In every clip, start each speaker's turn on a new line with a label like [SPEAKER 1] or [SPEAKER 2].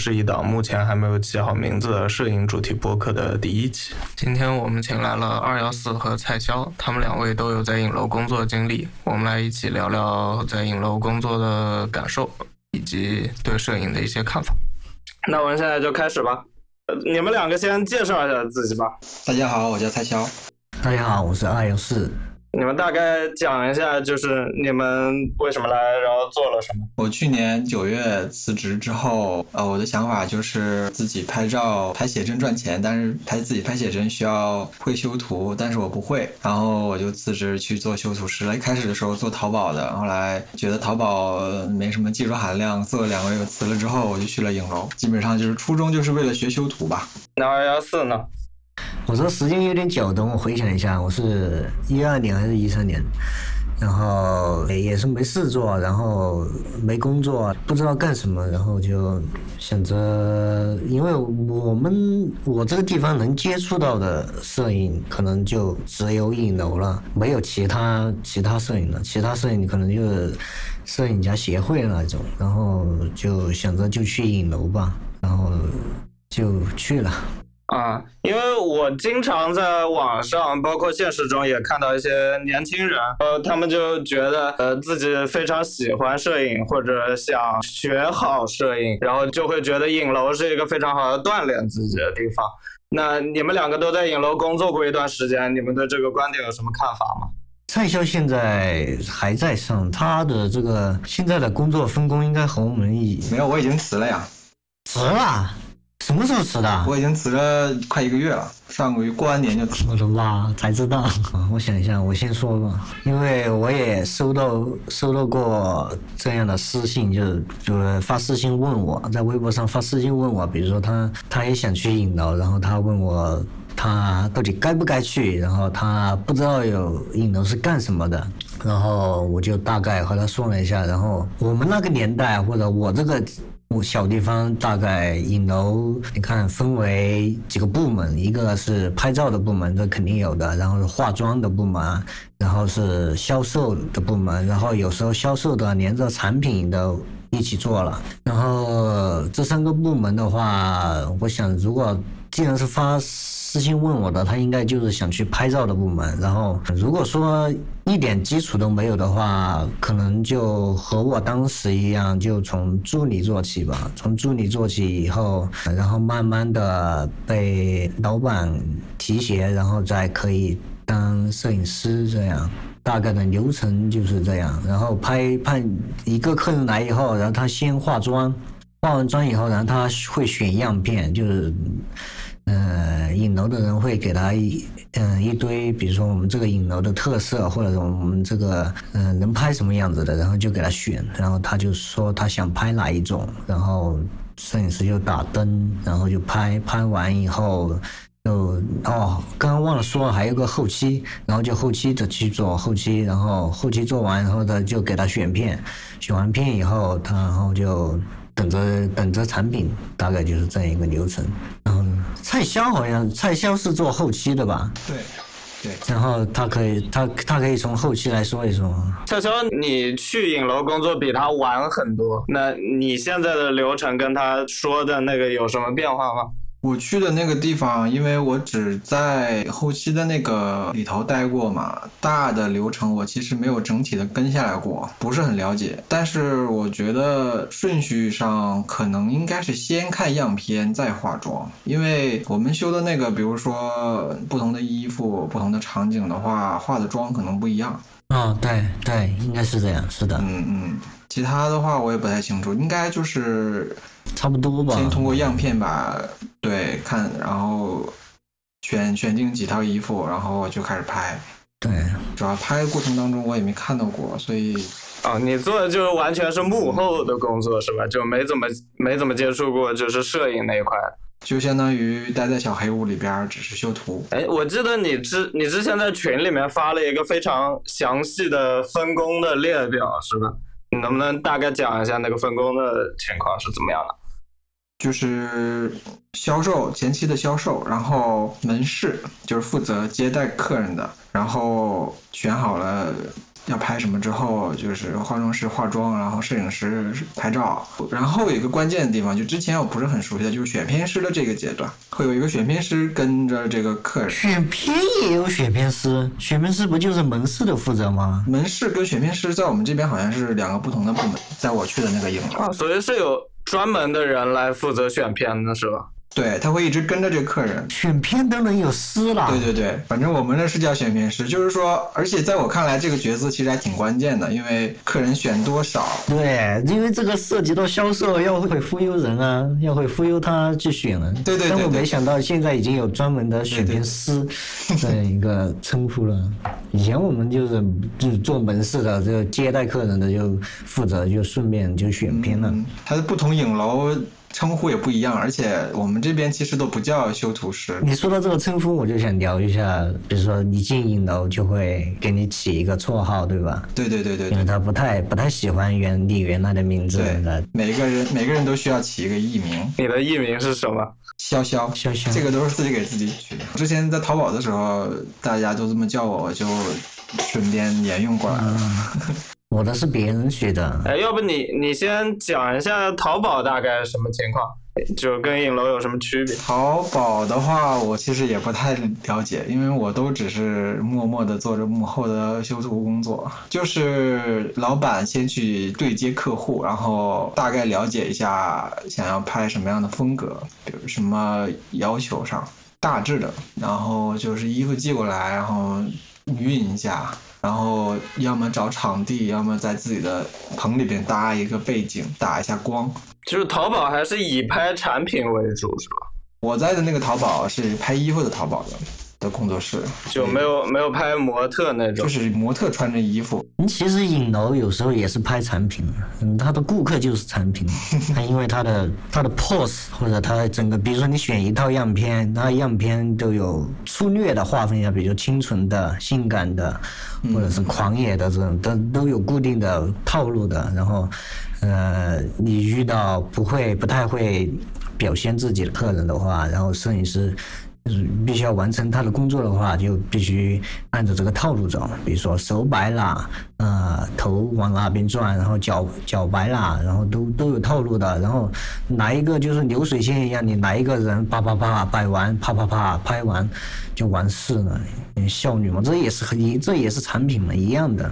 [SPEAKER 1] 是一档目前还没有起好名字的摄影主题播客的第一期。今天我们请来了二幺四和蔡潇，他们两位都有在影楼工作经历，我们来一起聊聊在影楼工作的感受以及对摄影的一些看法。那我们现在就开始吧，你们两个先介绍一下自己吧。
[SPEAKER 2] 大家好，我叫蔡潇。
[SPEAKER 3] 大家好，我是二幺四。
[SPEAKER 1] 你们大概讲一下，就是你们为什么来，然后做了什么？
[SPEAKER 2] 我去年九月辞职之后，呃，我的想法就是自己拍照、拍写真赚钱，但是拍自己拍写真需要会修图，但是我不会，然后我就辞职去做修图师了。一开始的时候做淘宝的，后来觉得淘宝没什么技术含量，做了两个月辞了之后，我就去了影楼。基本上就是初衷就是为了学修图吧。
[SPEAKER 1] 那二幺四呢？
[SPEAKER 3] 我说时间有点久，等我回想一下，我是一二年还是一三年，然后也是没事做，然后没工作，不知道干什么，然后就想着，因为我们我这个地方能接触到的摄影，可能就只有影楼了，没有其他其他摄影了，其他摄影可能就是摄影家协会那种，然后就想着就去影楼吧，然后就去了。
[SPEAKER 1] 啊，因为我经常在网上，包括现实中也看到一些年轻人，呃，他们就觉得呃自己非常喜欢摄影或者想学好摄影，然后就会觉得影楼是一个非常好的锻炼自己的地方。那你们两个都在影楼工作过一段时间，你们对这个观点有什么看法吗？
[SPEAKER 3] 蔡潇现在还在上，他的这个现在的工作分工应该和我们一
[SPEAKER 2] 没有，我已经辞了呀，
[SPEAKER 3] 辞了。什么时候辞的？
[SPEAKER 2] 我已经辞了快一个月了，上个月过完年就辞。
[SPEAKER 3] 我的妈，才知道。我想一下，我先说吧，因为我也收到收到过这样的私信，就是就是发私信问我，在微博上发私信问我，比如说他他也想去影楼，然后他问我他到底该不该去，然后他不知道有影楼是干什么的，然后我就大概和他说了一下，然后我们那个年代或者我这个。小地方大概影楼，你看分为几个部门，一个是拍照的部门，这肯定有的，然后是化妆的部门，然后是销售的部门，然后有时候销售的连着产品都一起做了，然后这三个部门的话，我想如果既然是发。私信问我的，他应该就是想去拍照的部门。然后如果说一点基础都没有的话，可能就和我当时一样，就从助理做起吧。从助理做起以后，然后慢慢的被老板提携，然后再可以当摄影师这样。大概的流程就是这样。然后拍拍一个客人来以后，然后他先化妆，化完妆以后，然后他会选样片，就是。呃，影楼的人会给他一嗯一堆，比如说我们这个影楼的特色，或者我们这个嗯能拍什么样子的，然后就给他选，然后他就说他想拍哪一种，然后摄影师就打灯，然后就拍拍完以后就哦，刚刚忘了说还有个后期，然后就后期的去做后期，然后后期做完，然后他就给他选片，选完片以后，他然后就等着等着产品，大概就是这样一个流程，然后。蔡潇好像蔡潇是做后期的吧？
[SPEAKER 2] 对，对。
[SPEAKER 3] 然后他可以，他他可以从后期来说一说。
[SPEAKER 1] 蔡潇，你去影楼工作比他晚很多，那你现在的流程跟他说的那个有什么变化吗？
[SPEAKER 2] 我去的那个地方，因为我只在后期的那个里头待过嘛，大的流程我其实没有整体的跟下来过，不是很了解。但是我觉得顺序上可能应该是先看样片再化妆，因为我们修的那个，比如说不同的衣服、不同的场景的话，化的妆可能不一样。
[SPEAKER 3] 嗯，对对，应该是这样，是的。
[SPEAKER 2] 嗯嗯，其他的话我也不太清楚，应该就是。
[SPEAKER 3] 差不多吧。
[SPEAKER 2] 先通过样片吧，对，看，然后选选定几套衣服，然后就开始拍。
[SPEAKER 3] 对，
[SPEAKER 2] 主要拍的过程当中我也没看到过，所以。
[SPEAKER 1] 哦，你做的就是完全是幕后的工作是吧？就没怎么没怎么接触过，就是摄影那一块。
[SPEAKER 2] 就相当于待在小黑屋里边，只是修图。
[SPEAKER 1] 哎，我记得你之你之前在群里面发了一个非常详细的分工的列表，是吧？能不能大概讲一下那个分工的情况是怎么样的？
[SPEAKER 2] 就是销售前期的销售，然后门市就是负责接待客人的，然后选好了要拍什么之后，就是化妆师化妆，然后摄影师拍照。然后有一个关键的地方，就之前我不是很熟悉的，就是选片师的这个阶段，会有一个选片师跟着这个客人。
[SPEAKER 3] 选片也有选片师，选片师不就是门市的负责吗？
[SPEAKER 2] 门市跟选片师在我们这边好像是两个不同的部门，在我去的那个影楼。
[SPEAKER 1] 啊，所以是有专门的人来负责选片的是吧？
[SPEAKER 2] 对，他会一直跟着这个客人。
[SPEAKER 3] 选片都能有师了。
[SPEAKER 2] 对对对，反正我们那是叫选片师，就是说，而且在我看来，这个角色其实还挺关键的，因为客人选多少。
[SPEAKER 3] 对，因为这个涉及到销售，要会忽悠人啊，要会忽悠他去选人。
[SPEAKER 2] 对对对
[SPEAKER 3] 但我没想到现在已经有专门的选片师这样一个称呼了。以前我们就是就是做门市的，就接待客人的就负责就顺便就选片了。
[SPEAKER 2] 嗯，它的不同影楼称呼也不一样，而且我们这边其实都不叫修图师。
[SPEAKER 3] 你说到这个称呼，我就想聊一下，比如说你进影楼就会给你起一个绰号，对吧？
[SPEAKER 2] 对对对对对
[SPEAKER 3] 因为他不太不太喜欢原你原来的名字
[SPEAKER 2] 对
[SPEAKER 3] 的，
[SPEAKER 2] 每个人每个人都需要起一个艺名，
[SPEAKER 1] 你的艺名是什么？
[SPEAKER 2] 潇潇，
[SPEAKER 3] 潇潇
[SPEAKER 2] 这个都是自己给自己取的。之前在淘宝的时候，大家都这么叫我，我就顺便沿用过来了。
[SPEAKER 3] 我的是别人取的。
[SPEAKER 1] 哎，要不你你先讲一下淘宝大概什么情况，就跟影楼有什么区别？
[SPEAKER 2] 淘宝的话，我其实也不太了解，因为我都只是默默的做着幕后的修图工作。就是老板先去对接客户，然后大概了解一下想要拍什么样的风格，比如什么要求上，大致的，然后就是衣服寄过来，然后熨一下。然后要么找场地，要么在自己的棚里边搭一个背景，打一下光。
[SPEAKER 1] 就是淘宝还是以拍产品为主是吧？
[SPEAKER 2] 我在的那个淘宝是拍衣服的淘宝的的工作室，
[SPEAKER 1] 就没有没有拍模特那种
[SPEAKER 2] 就。是模特穿着衣服，
[SPEAKER 3] 其实影楼有时候也是拍产品，嗯，他的顾客就是产品，他因为他的他的 pose 或者他整个，比如说你选一套样片，那样片都有粗略的划分一下，比如清纯的、性感的，或者是狂野的这种，都都有固定的套路的。然后，呃，你遇到不会不太会表现自己的客人的话，然后摄影师。必须要完成他的工作的话，就必须按照这个套路走。比如说手摆啦，呃，头往那边转，然后脚脚摆啦，然后都都有套路的。然后哪一个就是流水线一样，你哪一个人啪啪啪摆完，啪啪啪拍完就完事了。效率嘛，这也是很这也是产品嘛，一样的。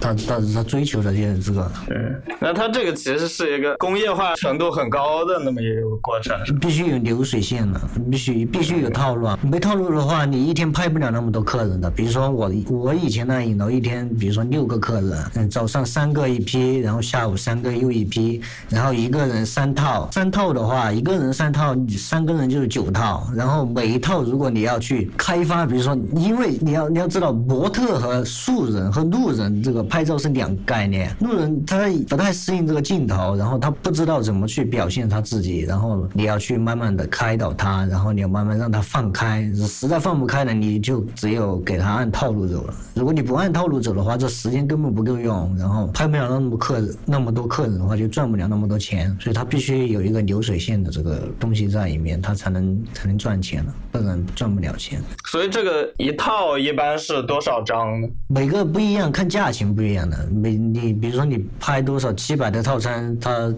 [SPEAKER 3] 他他他追求的就是这个，
[SPEAKER 1] 嗯，那他这个其实是一个工业化程度很高的那么一个过程。
[SPEAKER 3] 必须有流水线的，必须必须有套路啊！没套路的话，你一天拍不了那么多客人的。比如说我我以前那影楼一天，比如说六个客人，嗯，早上三个一批，然后下午三个又一批，然后一个人三套，三套的话，一个人三套，三个人就是九套。然后每一套如果你要去开发，比如说，因为你要你要知道，模特和素人和路人这个拍照是两个概念，路人他不太适应这个镜头，然后他不知道怎么去表现他自己，然后你要去慢慢的开导他，然后你要慢慢让他放开，实在放不开了，你就只有给他按套路走了。如果你不按套路走的话，这时间根本不够用，然后拍不了那么客，那么多客人的话就赚不了那么多钱，所以他必须有一个流水线的这个东西在里面，他才能才能赚钱了，不然赚不了钱。
[SPEAKER 1] 所以这个一套一般是多少张？
[SPEAKER 3] 每个不一样，看价钱不一样的。每你比如说你拍多少七百的套餐，它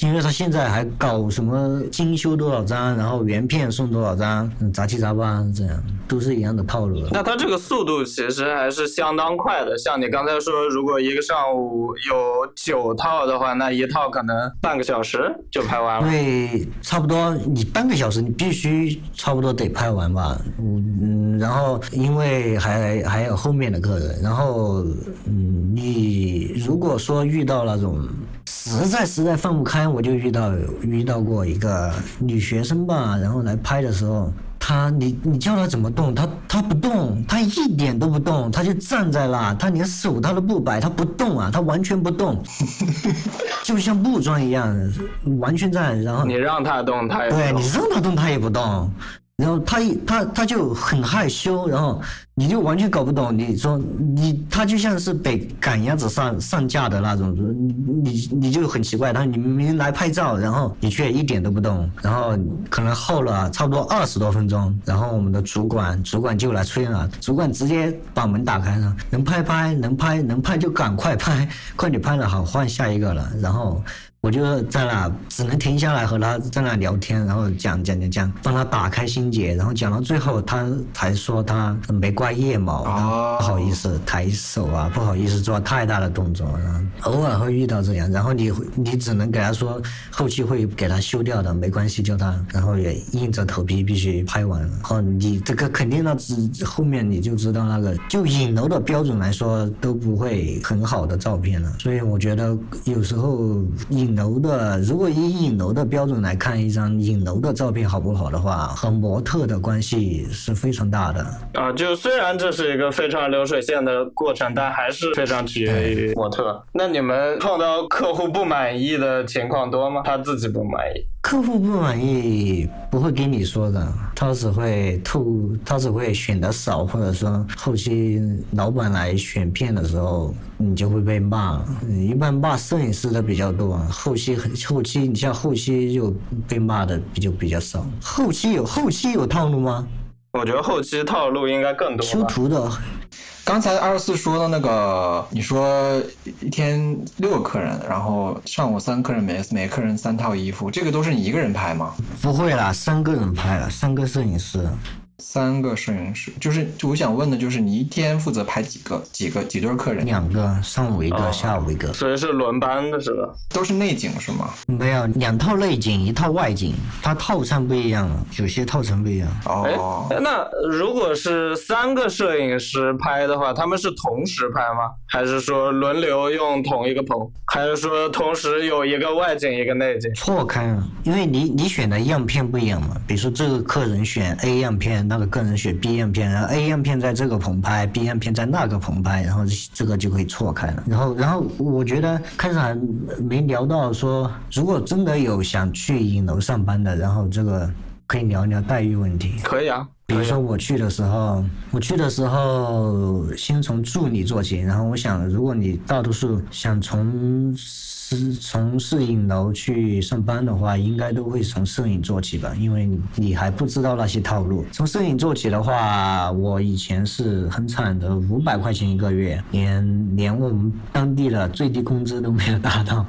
[SPEAKER 3] 因为它现在还搞什么精修多少张，然后原片送多少张，嗯杂七杂八这样，都是一样的套路。
[SPEAKER 1] 那它这个速度其实还是相当快的。像你刚才说，如果一个上午有九套的话，那一套可能半个小时就拍完
[SPEAKER 3] 因
[SPEAKER 1] 了。
[SPEAKER 3] 对差不多你半个小时，你必须差不多得拍完吧，嗯嗯，然后因为还还有后面的客人，然后嗯，你如果说遇到那种实在实在放不开，我就遇到遇到过一个女学生吧，然后来拍的时候。她，你你叫她怎么动，她她不动，她一点都不动，她就站在那，她连手她都不摆，她不动啊，她完全不动，就像木桩一样，完全站，然后
[SPEAKER 1] 你让她动，她也不动
[SPEAKER 3] 对你让她动，她也不动。然后他一他他就很害羞，然后你就完全搞不懂。你说你他就像是被赶鸭子上上架的那种，你你你就很奇怪，他说你明明来拍照，然后你却一点都不动，然后可能耗了差不多二十多分钟，然后我们的主管主管就来催了，主管直接把门打开了，能拍拍能拍能拍就赶快拍，快点拍了好换下一个了，然后。我就在那只能停下来和他在那聊天，然后讲讲讲讲，帮他打开心结，然后讲到最后他才说他没刮腋毛，不好意思抬手啊，不好意思做太大的动作，偶尔会遇到这样，然后你你只能给他说后期会给他修掉的，没关系，叫他，然后也硬着头皮必须拍完。然后你这个肯定那只后面你就知道那个就影楼的标准来说都不会很好的照片了，所以我觉得有时候影。影楼的，如果以影楼的标准来看一张影楼的照片好不好的话，和模特的关系是非常大的。
[SPEAKER 1] 啊，就虽然这是一个非常流水线的过程，但还是非常取决于模特。那你们碰到客户不满意的情况多吗？他自己不满意？
[SPEAKER 3] 客户不满意不会跟你说的，他只会透，他只会选的少，或者说后期老板来选片的时候，你就会被骂。一般骂摄影师的比较多，后期很后期，你像后期就被骂的比就比较少。后期有后期有套路吗？
[SPEAKER 1] 我觉得后期套路应该更多。
[SPEAKER 3] 修图的。
[SPEAKER 2] 刚才二十四说的那个，你说一天六个客人，然后上午三客人，每每客人三套衣服，这个都是你一个人拍吗？
[SPEAKER 3] 不会啦，三个人拍了，三个摄影师。
[SPEAKER 2] 三个摄影师，就是我想问的，就是你一天负责拍几个、几个、几对客人？
[SPEAKER 3] 两个，上午一个，下午一个。
[SPEAKER 1] 所以是轮班的是吧？
[SPEAKER 2] 都是内景是吗？
[SPEAKER 3] 没有，两套内景，一套外景，它套餐不一样，有些套餐不一样。
[SPEAKER 2] 哦，
[SPEAKER 1] 那如果是三个摄影师拍的话，他们是同时拍吗？还是说轮流用同一个棚？还是说同时有一个外景一个内景？
[SPEAKER 3] 错开了，因为你你选的样片不一样嘛。比如说这个客人选 A 样片。那个个人选 B 样片，然后 A 样片在这个棚拍，B 样片在那个棚拍，然后这个就可以错开了。然后，然后我觉得开始还没聊到说，如果真的有想去影楼上班的，然后这个可以聊一聊待遇问题。
[SPEAKER 1] 可以啊，
[SPEAKER 3] 比如说我去的时候，我去的时候先从助理做起，然后我想，如果你大多数想从从摄影楼去上班的话，应该都会从摄影做起吧，因为你还不知道那些套路。从摄影做起的话，我以前是很惨的，五百块钱一个月，连连我们当地的最低工资都没有达到，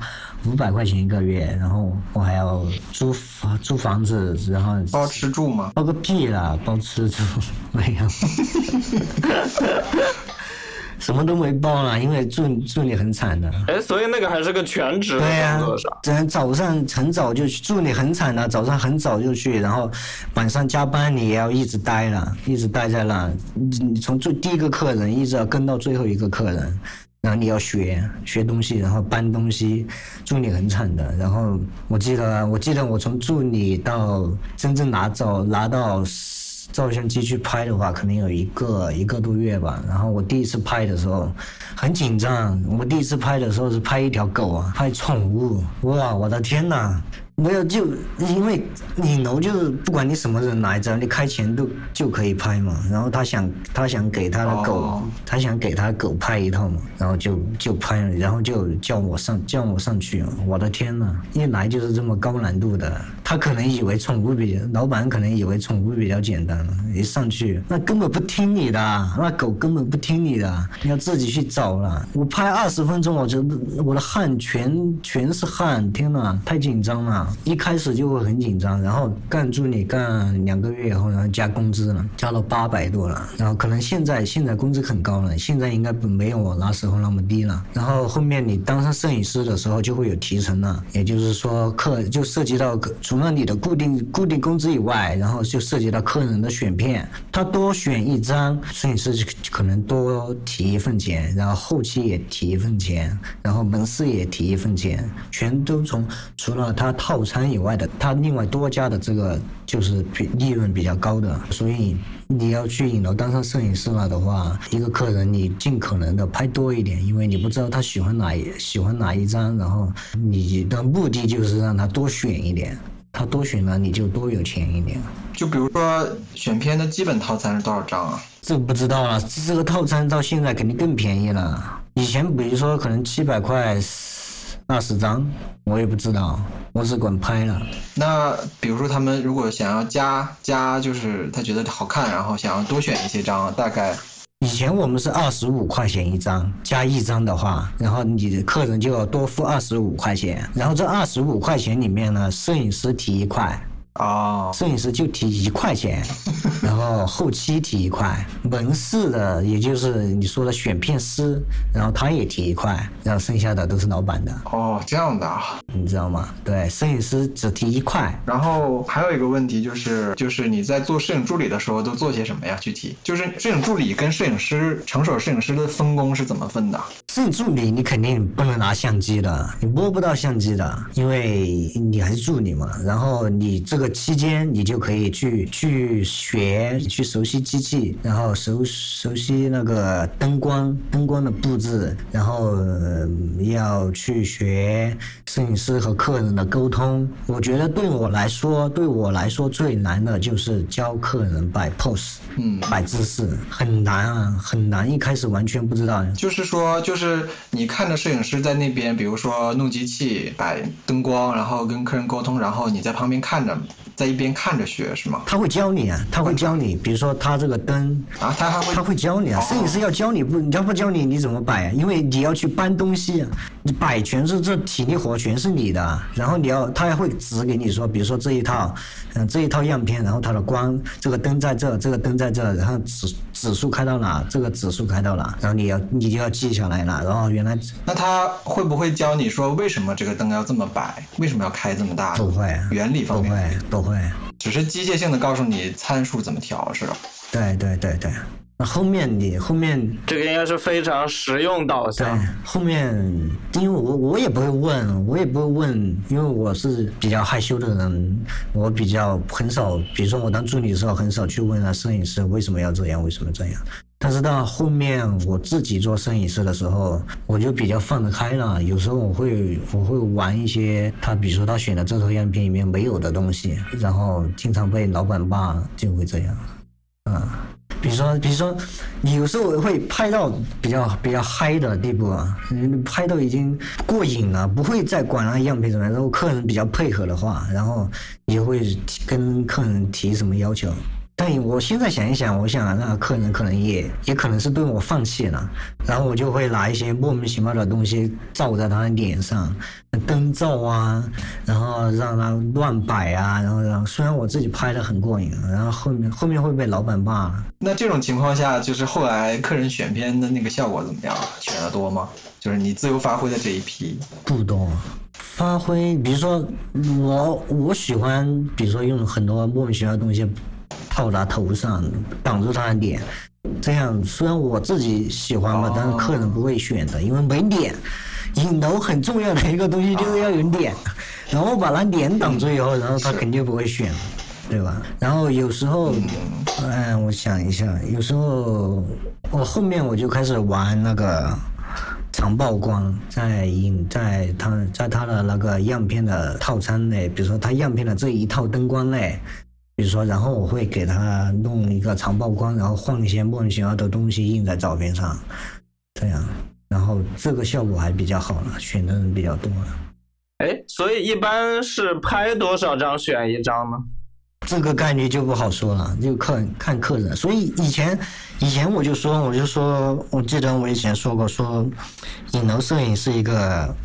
[SPEAKER 3] 五百块钱一个月，然后我还要租房租房子，然后
[SPEAKER 2] 包吃住吗？
[SPEAKER 3] 包个屁啦，包吃住 没有。什么都没报了，因为助助理很惨的。
[SPEAKER 1] 哎，所以那个还是个全职
[SPEAKER 3] 对
[SPEAKER 1] 呀，
[SPEAKER 3] 早早上很早就去，助理很惨的，早上很早就去，然后晚上加班你也要一直待了，一直待在那，你从最第一个客人一直要跟到最后一个客人，然后你要学学东西，然后搬东西，助理很惨的。然后我记得，我记得我从助理到真正拿走拿到。照相机去拍的话，可能有一个一个多月吧。然后我第一次拍的时候很紧张，我第一次拍的时候是拍一条狗啊，拍宠物。哇，我的天哪！没有，就因为影楼就是不管你什么人来着，你开钱都就可以拍嘛。然后他想他想给他的狗，他想给他狗拍一套嘛，然后就就拍了，然后就叫我上叫我上去。我的天呐，一来就是这么高难度的。他可能以为宠物比较，老板可能以为宠物比较简单，一上去那根本不听你的，那狗根本不听你的，你要自己去找了。我拍二十分钟，我觉得我的汗全全是汗，天呐，太紧张了。一开始就会很紧张，然后干助理干两个月以后，然后加工资了，加到八百多了。然后可能现在现在工资很高了，现在应该没有我那时候那么低了。然后后面你当上摄影师的时候就会有提成了，也就是说客就涉及到除了你的固定固定工资以外，然后就涉及到客人的选片，他多选一张，摄影师可能多提一份钱，然后后期也提一份钱，然后门市也提一份钱，全都从除了他套。套餐以外的，他另外多加的这个就是比利润比较高的，所以你要去影楼当上摄影师了的话，一个客人你尽可能的拍多一点，因为你不知道他喜欢哪喜欢哪一张，然后你的目的就是让他多选一点。他多选了你就多有钱一点。
[SPEAKER 2] 就比如说选片的基本套餐是多少张啊？
[SPEAKER 3] 这不知道了，这个套餐到现在肯定更便宜了。以前比如说可能七百块二十张，我也不知道，我只管拍了。
[SPEAKER 2] 那比如说他们如果想要加加，就是他觉得好看，然后想要多选一些张，大概
[SPEAKER 3] 以前我们是二十五块钱一张，加一张的话，然后你的客人就要多付二十五块钱，然后这二十五块钱里面呢，摄影师提一块。
[SPEAKER 2] 哦，
[SPEAKER 3] 摄影师就提一块钱，然后后期提一块，门市的也就是你说的选片师，然后他也提一块，然后剩下的都是老板的。
[SPEAKER 2] 哦，这样的啊，
[SPEAKER 3] 你知道吗？对，摄影师只提一块。
[SPEAKER 2] 然后还有一个问题就是，就是你在做摄影助理的时候都做些什么呀？具体就是摄影助理跟摄影师、成手摄影师的分工是怎么分的？
[SPEAKER 3] 摄影助理你肯定不能拿相机的，你摸不到相机的，因为你还是助理嘛。然后你这个。期间你就可以去去学去熟悉机器，然后熟熟悉那个灯光灯光的布置，然后要去学摄影师和客人的沟通。我觉得对我来说，对我来说最难的就是教客人摆 pose，
[SPEAKER 2] 嗯，
[SPEAKER 3] 摆姿势很难啊，很难。一开始完全不知道。
[SPEAKER 2] 就是说，就是你看着摄影师在那边，比如说弄机器、摆灯光，然后跟客人沟通，然后你在旁边看着。在一边看着学是吗？
[SPEAKER 3] 他会教你啊，他会教你，比如说他这个灯
[SPEAKER 2] 啊，他还会
[SPEAKER 3] 他会教你啊。摄影师要教你不，你要不教你你怎么摆啊？因为你要去搬东西摆全是这体力活全是你的，然后你要他还会指给你说，比如说这一套，嗯这一套样片，然后它的光这个灯在这，这个灯在这，然后指指数开到哪，这个指数开到哪，然后你要你就要记下来了。然后原来
[SPEAKER 2] 那他会不会教你说为什么这个灯要这么摆，为什么要开这么大？
[SPEAKER 3] 不会，
[SPEAKER 2] 原理方
[SPEAKER 3] 面不会。会，
[SPEAKER 2] 只是机械性的告诉你参数怎么调，是吧？
[SPEAKER 3] 对对对对，那后面你后面
[SPEAKER 1] 这个应该是非常实用导向。
[SPEAKER 3] 后面因为我我也不会问，我也不会问，因为我是比较害羞的人，我比较很少，比如说我当助理的时候，很少去问啊摄影师为什么要这样，为什么这样。但是到后面我自己做摄影师的时候，我就比较放得开了。有时候我会我会玩一些他，比如说他选的这套样片里面没有的东西，然后经常被老板骂，就会这样。啊，比如说比如说，你有时候会拍到比较比较嗨的地步啊，拍到已经过瘾了，不会再管他样片怎么样。如果客人比较配合的话，然后也会跟客人提什么要求。但我现在想一想，我想那个客人可能也也可能是对我放弃了，然后我就会拿一些莫名其妙的东西照在他的脸上，灯罩啊，然后让他乱摆啊，然后让虽然我自己拍的很过瘾，然后后面后面会被老板骂。
[SPEAKER 2] 那这种情况下，就是后来客人选片的那个效果怎么样？选的多吗？就是你自由发挥的这一批
[SPEAKER 3] 不多，发挥，比如说我我喜欢，比如说用很多莫名其妙的东西。套他头上，挡住他的脸，这样虽然我自己喜欢吧，但是客人不会选的，因为没脸。影楼很重要的一个东西就是要有脸，然后把他脸挡住以后，然后他肯定不会选，对吧？然后有时候，嗯，我想一下，有时候我后面我就开始玩那个长曝光，在影在他在他的那个样片的套餐内，比如说他样片的这一套灯光内。比如说，然后我会给他弄一个长曝光，然后换一些莫名其妙的东西印在照片上，这样，然后这个效果还比较好了，选的人比较多了。
[SPEAKER 1] 哎，所以一般是拍多少张选一张呢？
[SPEAKER 3] 这个概率就不好说了，就看看客人。所以以前，以前我就说，我就说，我记得我以前说过，说影楼摄影是一个。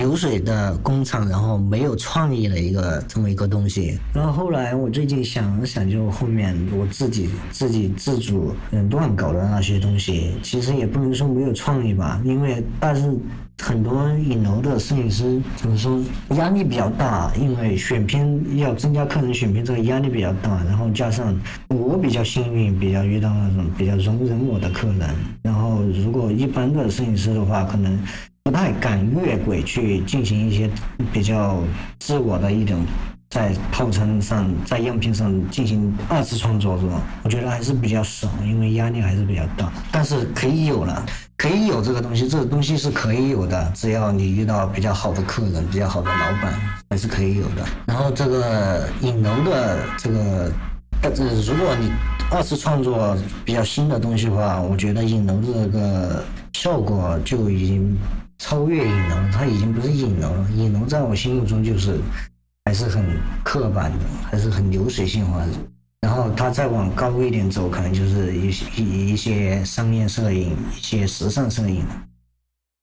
[SPEAKER 3] 流水的工厂，然后没有创意的一个这么一个东西。然后后来我最近想了想，就后面我自己自己自主嗯乱搞的那些东西，其实也不能说没有创意吧，因为但是很多影楼的摄影师怎么说压力比较大，因为选片要增加客人选片，这个压力比较大。然后加上我比较幸运，比较遇到那种比较容忍我的客人。然后如果一般的摄影师的话，可能。不太敢越轨去进行一些比较自我的一种，在套餐上、在样片上进行二次创作，是吧？我觉得还是比较少，因为压力还是比较大。但是可以有了，可以有这个东西，这个东西是可以有的，只要你遇到比较好的客人、比较好的老板，还是可以有的。然后这个影楼的这个，呃，如果你二次创作比较新的东西的话，我觉得影楼这个效果就已经超越影楼，它已经不是影楼了。影楼在我心目中就是还是很刻板的，还是很流水线化的。然后它再往高一点走，可能就是一一一些商业摄影，一些时尚摄影。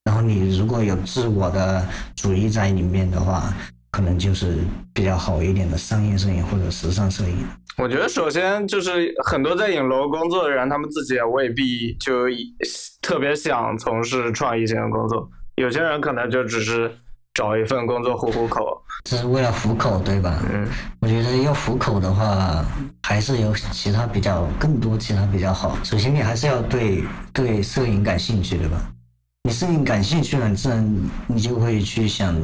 [SPEAKER 3] 然后你如果有自我的主义在里面的话，可能就是比较好一点的商业摄影或者时尚摄影。
[SPEAKER 1] 我觉得首先就是很多在影楼工作的人，他们自己也未必就特别想从事创意性的工作，有些人可能就只是。找一份工作糊糊口，
[SPEAKER 3] 这是为了糊口，对吧？嗯，我觉得要糊口的话，还是有其他比较更多其他比较好。首先，你还是要对对摄影感兴趣，对吧？你摄影感兴趣了，自然你就会去想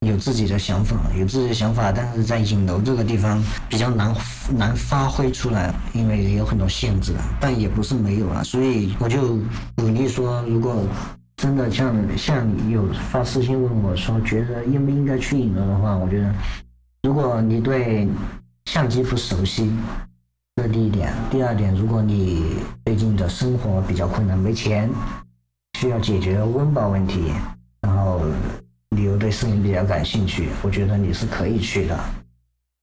[SPEAKER 3] 有自己的想法，有自己的想法。但是在影楼这个地方比较难难发挥出来，因为有很多限制，但也不是没有啊。所以我就鼓励说，如果真的像像有发私信问我说，觉得应不应该去影楼的话，我觉得，如果你对相机不熟悉，这第一点；第二点，如果你最近的生活比较困难，没钱，需要解决温饱问题，然后你又对摄影比较感兴趣，我觉得你是可以去的。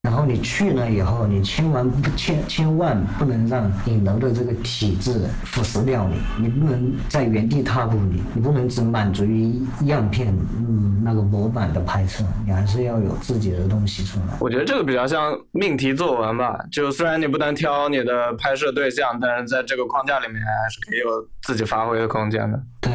[SPEAKER 3] 然后你去了以后，你千万不千千万不能让影楼的这个体制腐蚀掉你，你不能在原地踏步，你你不能只满足于样片，嗯，那个模板的拍摄，你还是要有自己的东西出来。
[SPEAKER 1] 我觉得这个比较像命题作文吧，就虽然你不能挑你的拍摄对象，但是在这个框架里面还是可以有自己发挥的空间的。
[SPEAKER 3] 对。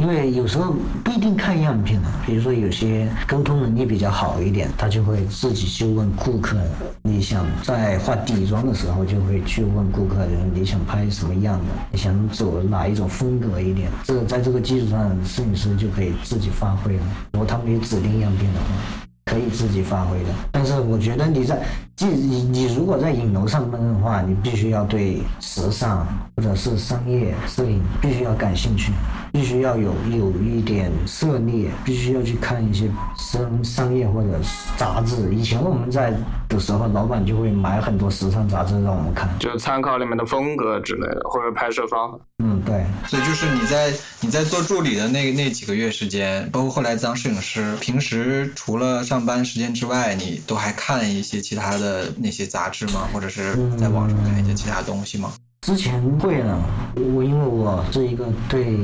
[SPEAKER 3] 因为有时候不一定看样片的，比如说有些沟通能力比较好一点，他就会自己去问顾客。你想在画底妆的时候，就会去问顾客，你想拍什么样的，你想走哪一种风格一点。这在这个基础上，摄影师就可以自己发挥了。如果他没有指定样片的话，可以自己发挥的。但是我觉得你在。即你你如果在影楼上班的话，你必须要对时尚或者是商业摄影必须要感兴趣，必须要有有一点涉猎，必须要去看一些商商业或者杂志。以前我们在的时候，老板就会买很多时尚杂志让我们看，
[SPEAKER 1] 就参考里面的风格之类的，或者拍摄方法。
[SPEAKER 3] 嗯，对。
[SPEAKER 2] 所以就是你在你在做助理的那那几个月时间，包括后来当摄影师，平时除了上班时间之外，你都还看一些其他的。呃，那些杂志吗？或者是在网上看一些其他东西吗？
[SPEAKER 3] 之前会了，我因为我是一个对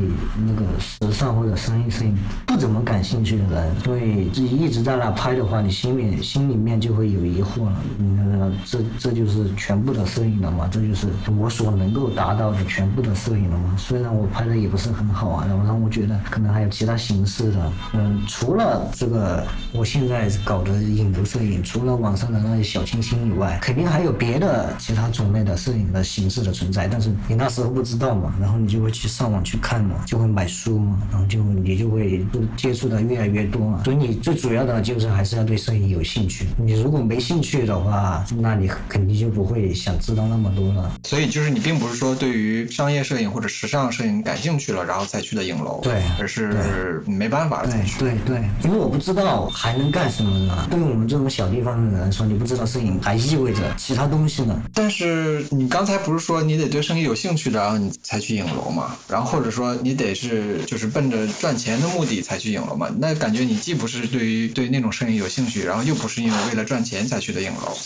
[SPEAKER 3] 那个时尚或者商业摄影不怎么感兴趣的人，所以自己一直在那拍的话，你心里心里面就会有疑惑了。你嗯，这这就是全部的摄影了吗？这就是我所能够达到的全部的摄影了吗？虽然我拍的也不是很好啊，然后让我觉得可能还有其他形式的。嗯，除了这个我现在搞的影楼摄影，除了网上的那些小清新以外，肯定还有别的其他种类的摄影的形式的存在。在，但是你那时候不知道嘛，然后你就会去上网去看嘛，就会买书嘛，然后就你就会接触的越来越多嘛。所以你最主要的就是还是要对摄影有兴趣。你如果没兴趣的话，那你肯定就不会想知道那么多了。
[SPEAKER 2] 所以就是你并不是说对于商业摄影或者时尚摄影感兴趣了，然后才去的影楼，
[SPEAKER 3] 对，
[SPEAKER 2] 而是没办法再去。
[SPEAKER 3] 对对，因为我不知道还能干什么呢？对于我们这种小地方的人来说，你不知道摄影还意味着其他东西呢。
[SPEAKER 2] 但是你刚才不是说你得。对生意有兴趣的，然后你才去影楼嘛。然后或者说你得是就是奔着赚钱的目的才去影楼嘛。那感觉你既不是对于对那种生意有兴趣，然后又不是因为为了赚钱才去的影楼。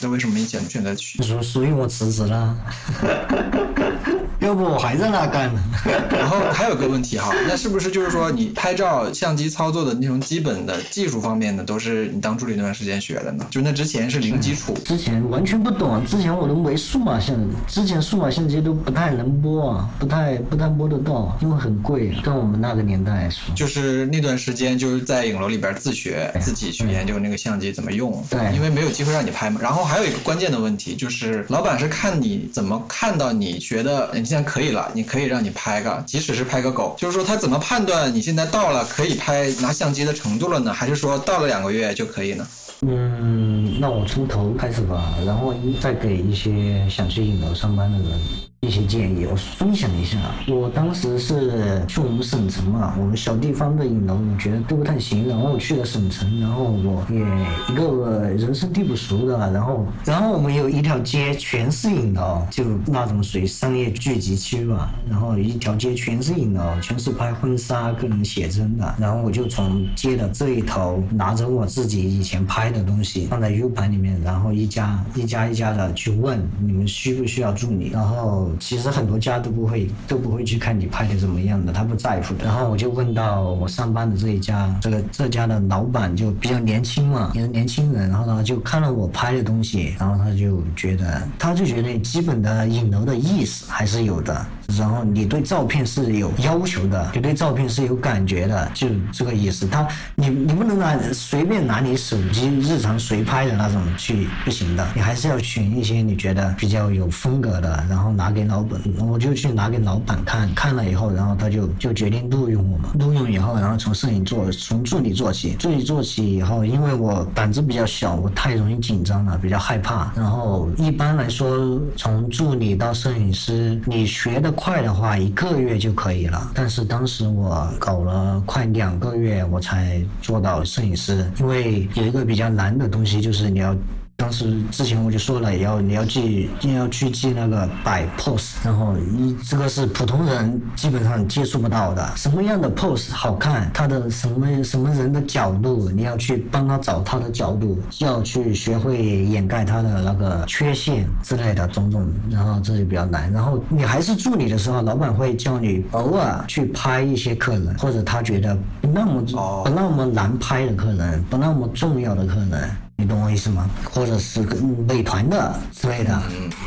[SPEAKER 2] 那为什么你选选择去？
[SPEAKER 3] 所所以我辞职了。要不我还在那干呢。
[SPEAKER 2] 然后还有个问题哈，那是不是就是说你拍照相机操作的那种基本的技术方面的，都是你当助理那段时间学的呢？就那之前是零基础。
[SPEAKER 3] 之前完全不懂，之前我都没数码相，之前数码相机都不太能播啊，不太不太摸得到，因为很贵。跟我们那个年代来说，
[SPEAKER 2] 就是那段时间就是在影楼里边自学，自己去研究那个相机怎么用。
[SPEAKER 3] 对。
[SPEAKER 2] 因为没有机会让你拍嘛。然后还有一个关键的问题就是，老板是看你怎么看到你觉得。现在可以了，你可以让你拍个，即使是拍个狗，就是说他怎么判断你现在到了可以拍拿相机的程度了呢？还是说到了两个月就可以呢？
[SPEAKER 3] 嗯，那我从头开始吧，然后再给一些想去影楼上班的人一些建议，我分享一下。我当时是去我们省城嘛，我们小地方的影楼，我觉得都不太行。然后我去了省城，然后我也一个人生地不熟的，然后然后我们有一条街全是影楼，就那种属于商业聚集区吧。然后一条街全是影楼，全是拍婚纱、个人写真的。然后我就从街的这一头拿着我自己以前拍的东西放在 U 盘里面，然后一家一家一家的去问你们需不需要助理，然后。其实很多家都不会都不会去看你拍的怎么样的，他不在乎的。然后我就问到我上班的这一家，这个这家的老板就比较年轻嘛，也是年轻人。然后他，就看了我拍的东西，然后他就觉得，他就觉得基本的影楼的意思还是有的。然后你对照片是有要求的，你对照片是有感觉的，就这个意思。他你你不能拿随便拿你手机日常随拍的那种去不行的，你还是要选一些你觉得比较有风格的，然后拿给老板，我就去拿给老板看，看了以后，然后他就就决定录用我嘛。录用以后，然后从摄影做，从助理做起，助理做起以后，因为我胆子比较小，我太容易紧张了，比较害怕。然后一般来说，从助理到摄影师，你学的。快的话一个月就可以了，但是当时我搞了快两个月，我才做到摄影师，因为有一个比较难的东西就是你要。当时之前我就说了，要你要记，你要去记那个摆 pose，然后一这个是普通人基本上接触不到的。什么样的 pose 好看，他的什么什么人的角度，你要去帮他找他的角度，要去学会掩盖他的那个缺陷之类的种种，然后这就比较难。然后你还是助理的时候，老板会叫你偶尔去拍一些客人，或者他觉得不那么不那么难拍的客人，不那么重要的客人。你懂我意思吗？或者是美团的之类的，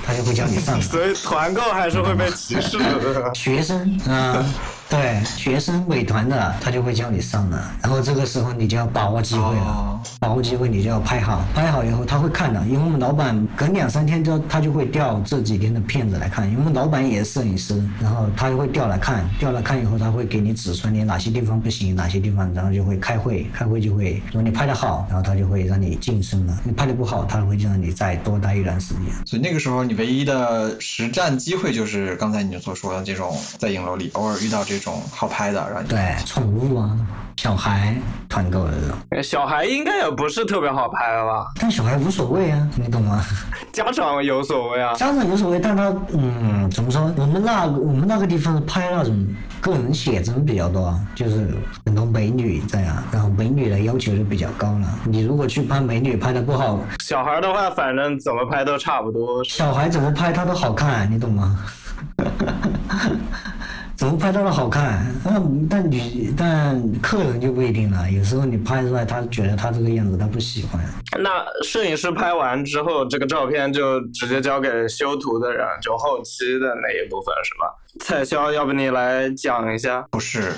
[SPEAKER 3] 他就会叫你上。
[SPEAKER 1] 所以团购还是会被歧视的。
[SPEAKER 3] 学生啊。对学生美团的，他就会叫你上的，然后这个时候你就要把握机会了，把握机会你就要拍好，拍好以后他会看的，因为我们老板隔两三天就他就会调这几天的片子来看，因为我们老板也是摄影师，然后他就会调来看，调来看以后他会给你指出你哪些地方不行，哪些地方，然后就会开会，开会就会如果你拍的好，然后他就会让你晋升了，你拍的不好，他会让你再多待一段时间。
[SPEAKER 2] 所以那个时候你唯一的实战机会就是刚才你所说的这种在影楼里偶尔遇到这。种好拍的，然后
[SPEAKER 3] 对宠物啊，小孩团购的这
[SPEAKER 1] 种，小孩应该也不是特别好拍吧？
[SPEAKER 3] 但小孩无所谓啊，你懂吗？
[SPEAKER 1] 家长有所谓啊，
[SPEAKER 3] 家长有所谓，但他嗯，怎么说？我们那我们那个地方拍那种个人写真比较多，就是很多美女这样，然后美女的要求就比较高了。你如果去拍美女，拍的不好，
[SPEAKER 1] 小孩的话，反正怎么拍都差不多。
[SPEAKER 3] 小孩怎么拍他都好看，你懂吗？怎么拍到的好看？那但女但客人就不一定了。有时候你拍出来，他觉得他这个样子他不喜欢。
[SPEAKER 1] 那摄影师拍完之后，这个照片就直接交给修图的人，就后期的那一部分是吧？蔡潇，要不你来讲一下？
[SPEAKER 2] 不是，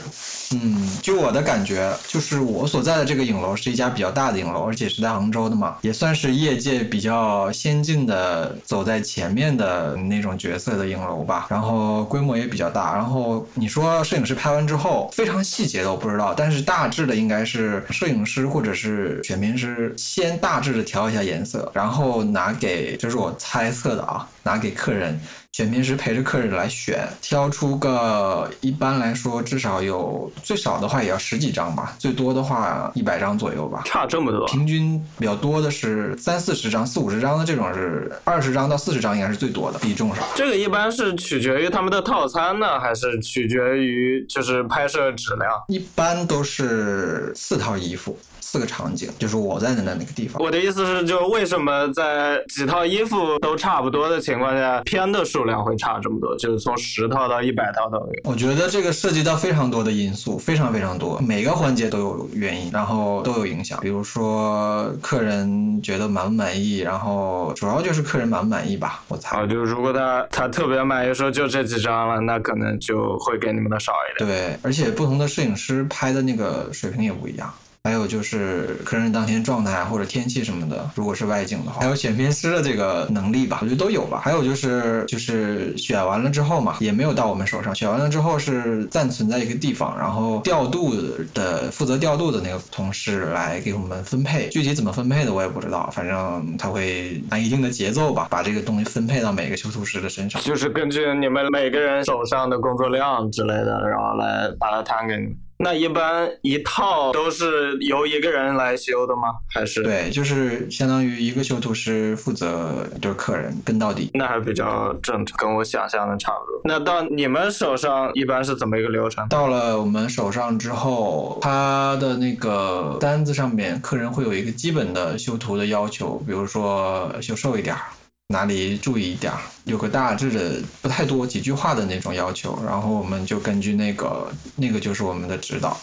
[SPEAKER 2] 嗯，就我的感觉，就是我所在的这个影楼是一家比较大的影楼，而且是在杭州的嘛，也算是业界比较先进的、走在前面的那种角色的影楼吧。然后规模也比较大。然后你说摄影师拍完之后，非常细节的我不知道，但是大致的应该是摄影师或者是选片师先大致的调一下颜色，然后拿给，这是我猜测的啊，拿给客人。选片师陪着客人来选，挑出个一般来说至少有最少的话也要十几张吧，最多的话一百张左右吧。
[SPEAKER 1] 差这么多？
[SPEAKER 2] 平均比较多的是三四十张、四五十张的这种是二十张到四十张应该是最多的比重上。
[SPEAKER 1] 这个一般是取决于他们的套餐呢，还是取决于就是拍摄质量？
[SPEAKER 2] 一般都是四套衣服。四个场景，就是我在的那那个地方。
[SPEAKER 1] 我的意思是，就为什么在几套衣服都差不多的情况下，片的数量会差这么多？就是从十套到一百套都有。
[SPEAKER 2] 我觉得这个涉及到非常多的因素，非常非常多，每个环节都有原因，然后都有影响。比如说客人觉得满不满意，然后主要就是客人满不满意吧，我猜。
[SPEAKER 1] 啊，就如果他他特别满意，说就这几张了，那可能就会给你们的少一
[SPEAKER 2] 点。对，而且不同的摄影师拍的那个水平也不一样。还有就是客人当天状态或者天气什么的，如果是外景的话，还有选片师的这个能力吧，我觉得都有吧。还有就是就是选完了之后嘛，也没有到我们手上，选完了之后是暂存在一个地方，然后调度的负责调度的那个同事来给我们分配，具体怎么分配的我也不知道，反正他会按一定的节奏吧，把这个东西分配到每个修图师的身上，
[SPEAKER 1] 就是根据你们每个人手上的工作量之类的，然后来把它摊给你。那一般一套都是由一个人来修的吗？还是
[SPEAKER 2] 对，就是相当于一个修图师负责就是客人跟到底，
[SPEAKER 1] 那还比较正常，跟我想象的差不多。那到你们手上一般是怎么一个流程？
[SPEAKER 2] 到了我们手上之后，他的那个单子上面，客人会有一个基本的修图的要求，比如说修瘦一点儿。哪里注意一点，有个大致的不太多几句话的那种要求，然后我们就根据那个那个就是我们的指导。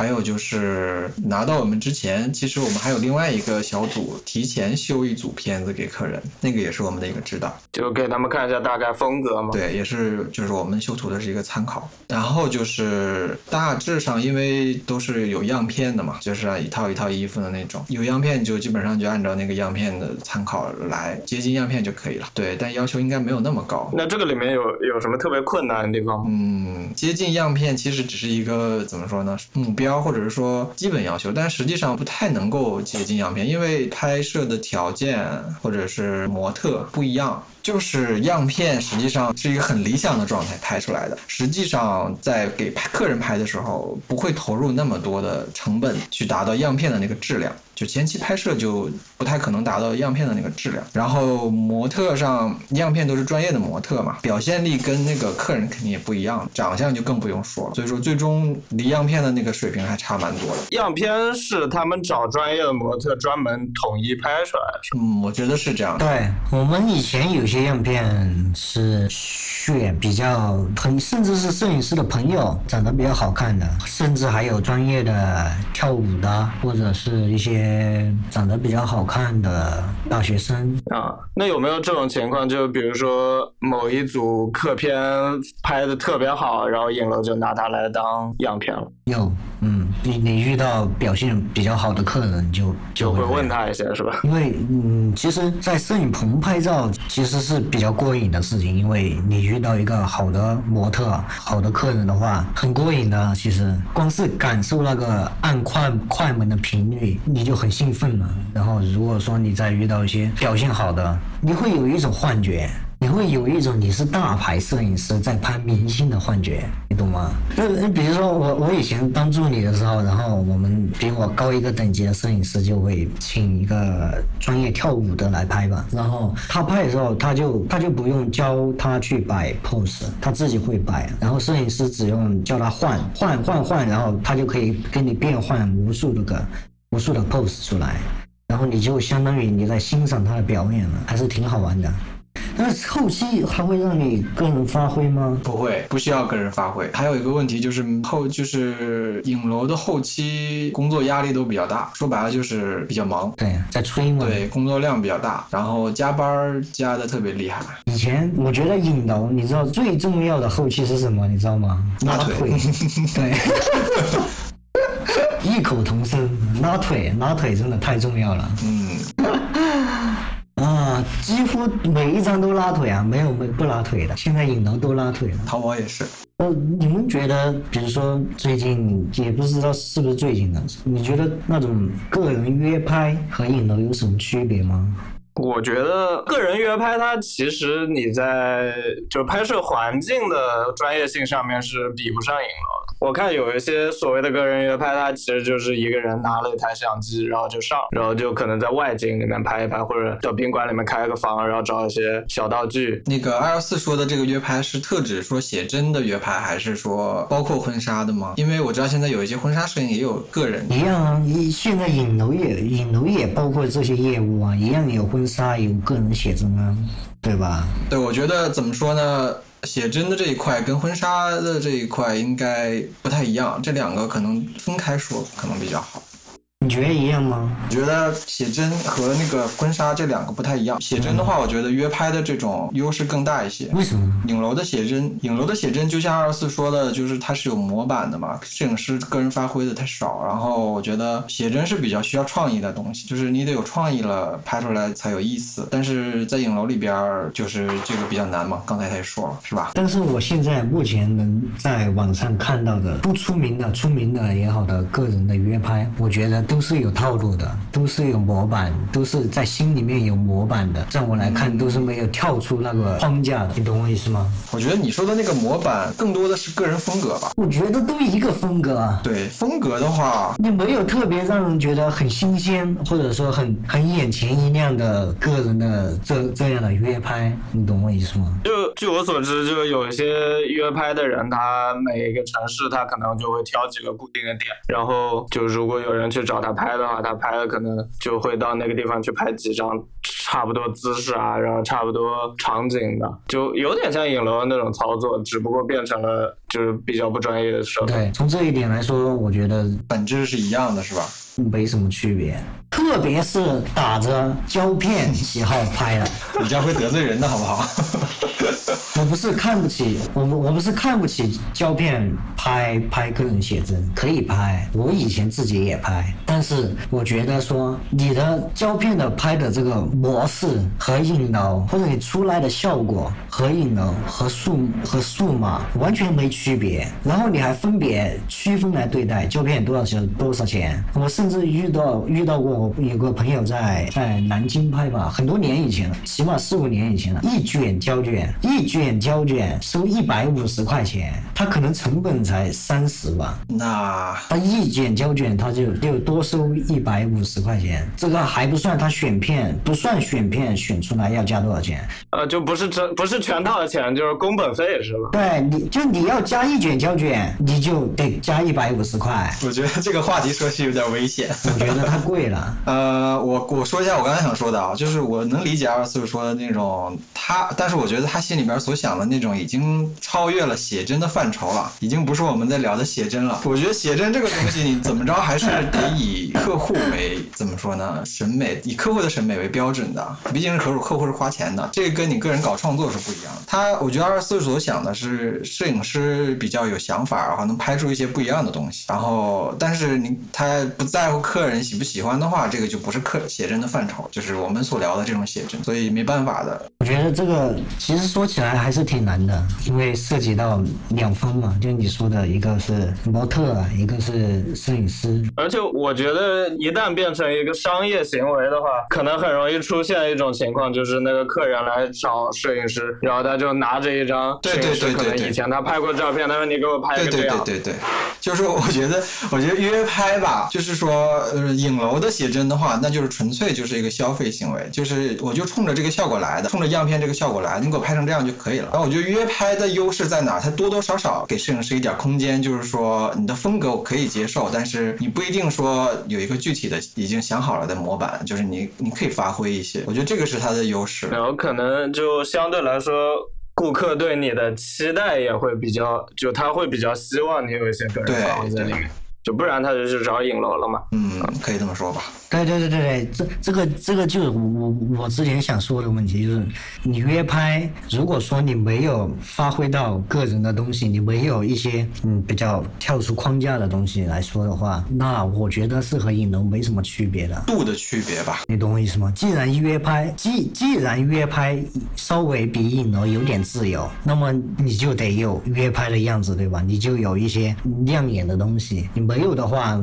[SPEAKER 2] 还有就是拿到我们之前，其实我们还有另外一个小组提前修一组片子给客人，那个也是我们的一个指导，
[SPEAKER 1] 就给他们看一下大概风格嘛。
[SPEAKER 2] 对，也是就是我们修图的是一个参考。然后就是大致上，因为都是有样片的嘛，就是一套一套衣服的那种，有样片就基本上就按照那个样片的参考来接近样片就可以了。对，但要求应该没有那么高。
[SPEAKER 1] 那这个里面有有什么特别困难的地方吗？
[SPEAKER 2] 嗯，接近样片其实只是一个怎么说呢？目标。或者是说基本要求，但实际上不太能够接近样片，因为拍摄的条件或者是模特不一样。就是样片实际上是一个很理想的状态拍出来的，实际上在给客人拍的时候，不会投入那么多的成本去达到样片的那个质量，就前期拍摄就不太可能达到样片的那个质量。然后模特上样片都是专业的模特嘛，表现力跟那个客人肯定也不一样，长相就更不用说了，所以说最终离样片的那个水平还差蛮多的。
[SPEAKER 1] 样片是他们找专业的模特专门统一拍出来的，
[SPEAKER 2] 嗯，我觉得是这样。
[SPEAKER 3] 对我们以前有。些样片是选比较朋，甚至是摄影师的朋友长得比较好看的，甚至还有专业的跳舞的，或者是一些长得比较好看的大学生
[SPEAKER 1] 啊。那有没有这种情况？就比如说某一组客片拍的特别好，然后影楼就拿它来当样片了？
[SPEAKER 3] 有，嗯，你你遇到表现比较好的客人，就
[SPEAKER 1] 就会问他一些，是吧？
[SPEAKER 3] 因为嗯，其实，在摄影棚拍照，其实。是比较过瘾的事情，因为你遇到一个好的模特、好的客人的话，很过瘾的。其实光是感受那个按快快门的频率，你就很兴奋了。然后如果说你再遇到一些表现好的，你会有一种幻觉。你会有一种你是大牌摄影师在拍明星的幻觉，你懂吗？就比如说我我以前当助理的时候，然后我们比我高一个等级的摄影师就会请一个专业跳舞的来拍吧，然后他拍的时候他就他就不用教他去摆 pose，他自己会摆，然后摄影师只用叫他换换换换，然后他就可以给你变换无数的个无数的 pose 出来，然后你就相当于你在欣赏他的表演了，还是挺好玩的。那后期还会让你个人发挥吗？
[SPEAKER 2] 不会，不需要个人发挥。还有一个问题就是后就是影楼的后期工作压力都比较大，说白了就是比较忙。
[SPEAKER 3] 对，在催嘛。
[SPEAKER 2] 对，工作量比较大，然后加班加的特别厉害。
[SPEAKER 3] 以前我觉得影楼，你知道最重要的后期是什么？你知道吗？拉腿。对。异口同声，拉腿，拉腿真的太重要了。嗯。啊，几乎每一张都拉腿啊，没有没不拉腿的。现在影楼都拉腿了，
[SPEAKER 2] 淘宝也是。
[SPEAKER 3] 呃，你们觉得，比如说最近也不知道是不是最近的，你觉得那种个人约拍和影楼有什么区别吗？
[SPEAKER 1] 我觉得个人约拍，它其实你在就拍摄环境的专业性上面是比不上影楼的。我看有一些所谓的个人约拍，它其实就是一个人拿了一台相机，然后就上，然后就可能在外景里面拍一拍，或者到宾馆里面开个房，然后找一些小道具。
[SPEAKER 2] 那个二幺四说的这个约拍是特指说写真的约拍，还是说包括婚纱的吗？因为我知道现在有一些婚纱摄影也有个人。
[SPEAKER 3] 一样啊，现在影楼也影楼也包括这些业务啊，一样有婚婚纱，有个人写真啊，对吧？
[SPEAKER 2] 对，我觉得怎么说呢？写真的这一块跟婚纱的这一块应该不太一样，这两个可能分开说可能比较好。
[SPEAKER 3] 觉得一样吗？
[SPEAKER 2] 我觉得写真和那个婚纱这两个不太一样。写真的话，我觉得约拍的这种优势更大一些。
[SPEAKER 3] 为什么？
[SPEAKER 2] 影楼的写真，影楼的写真就像二十四说的，就是它是有模板的嘛，摄影师个人发挥的太少。然后我觉得写真是比较需要创意的东西，就是你得有创意了，拍出来才有意思。但是在影楼里边，就是这个比较难嘛。刚才他也说了，是吧？
[SPEAKER 3] 但是我现在目前能在网上看到的不出名的、出名的也好的个人的约拍，我觉得都是有套路的，都是有模板，都是在心里面有模板的。在我来看，都是没有跳出那个框架的，你懂我意思吗？
[SPEAKER 2] 我觉得你说的那个模板更多的是个人风格吧。
[SPEAKER 3] 我觉得都一个风格。
[SPEAKER 2] 对，风格的话，
[SPEAKER 3] 你没有特别让人觉得很新鲜，或者说很很眼前一亮的个人的这这样的约拍，你懂我意思吗？
[SPEAKER 1] 就据我所知，就有一些约拍的人，他每一个城市他可能就会挑几个固定的点，然后就如果有人去找他拍的话，他拍的可能就会到那个地方去拍几张差不多姿势啊，然后差不多场景的，就有点像影楼的那种操作，只不过变成了就是比较不专业的设备。
[SPEAKER 3] 对，从这一点来说，我觉得
[SPEAKER 2] 本质是一样的，是吧？
[SPEAKER 3] 没什么区别，特别是打着胶片旗号拍的，
[SPEAKER 2] 你这样会得罪人的好不好？
[SPEAKER 3] 我不是看不起我们，我不是看不起胶片拍拍个人写真，可以拍，我以前自己也拍，但是我觉得说你的胶片的拍的这个模式和影楼，或者你出来的效果和影楼和数和数码完全没区别，然后你还分别区分来对待，胶片多少钱多少钱？我甚至遇到遇到过有个朋友在在南京拍吧，很多年以前了，起码四五年以前了，一卷胶卷一卷胶卷收一百五十块钱，他可能成本才三十吧，
[SPEAKER 2] 那
[SPEAKER 3] 他一卷胶卷他就就多收一百五十块钱，这个还不算他选片，不算选片选出来要加多少钱？
[SPEAKER 1] 呃，就不是这不是全套的钱，就是工本费是吧？
[SPEAKER 3] 对，你就你要加一卷胶卷，你就得加一百五十块。
[SPEAKER 2] 我觉得这个话题说起有点危险。
[SPEAKER 3] 我觉得太贵了。
[SPEAKER 2] 呃，我我说一下我刚才想说的啊，就是我能理解二四说的那种他，但是我觉得他心里边所想的那种已经超越了写真的范畴了，已经不是我们在聊的写真了。我觉得写真这个东西，你怎么着还是得以客户为怎么说呢？审美以客户的审美为标准的，毕竟是客户客户是花钱的，这个跟你个人搞创作是不一样的。他我觉得二十四所想的是摄影师比较有想法，然后能拍出一些不一样的东西，然后但是你他不在乎客人喜不喜欢的话，这个就不是客写真的范畴，就是我们所聊的这种写真，所以没办法的。
[SPEAKER 3] 我觉得这个其实说起来还是挺难的，因为涉及到两方嘛，就你说的一个是模特，一个是摄影师。
[SPEAKER 1] 而且我觉得一旦变成一个商业行为的话，可能很容易出现一种情况，就是那个客人来找摄影师，然后他就拿着一张
[SPEAKER 2] 对对对对对
[SPEAKER 1] 以前他拍过照片，他说你给我拍一个这样。
[SPEAKER 2] 对对对对，就是我觉得我觉得约拍吧，就是说呃影楼的写真的话，那就是纯粹就是一个消费行为，就是我就冲着这个效果来的，冲着样片这个效果来，你给我拍成这样就可以了。然后我觉得约拍的优势在哪？它多多少少给摄影师一点空间，就是说你的风格我可以接受，但是你不一定说有一个具体的已经想好了的模板，就是你你可以发挥一些，我觉得这个是它的优势。
[SPEAKER 1] 然后可能就相对来说。顾客对你的期待也会比较，就他会比较希望你有一些个人发挥在里面，就不然他就去找影楼了嘛。
[SPEAKER 2] 嗯，可以这么说吧。
[SPEAKER 3] 对对对对对，这这个这个就是我我之前想说的问题，就是你约拍，如果说你没有发挥到个人的东西，你没有一些嗯比较跳出框架的东西来说的话，那我觉得是和影楼没什么区别的。
[SPEAKER 2] 度的区别吧，
[SPEAKER 3] 你懂我意思吗？既然约拍，既既然约拍稍微比影楼有点自由，那么你就得有约拍的样子，对吧？你就有一些亮眼的东西，你没有的话，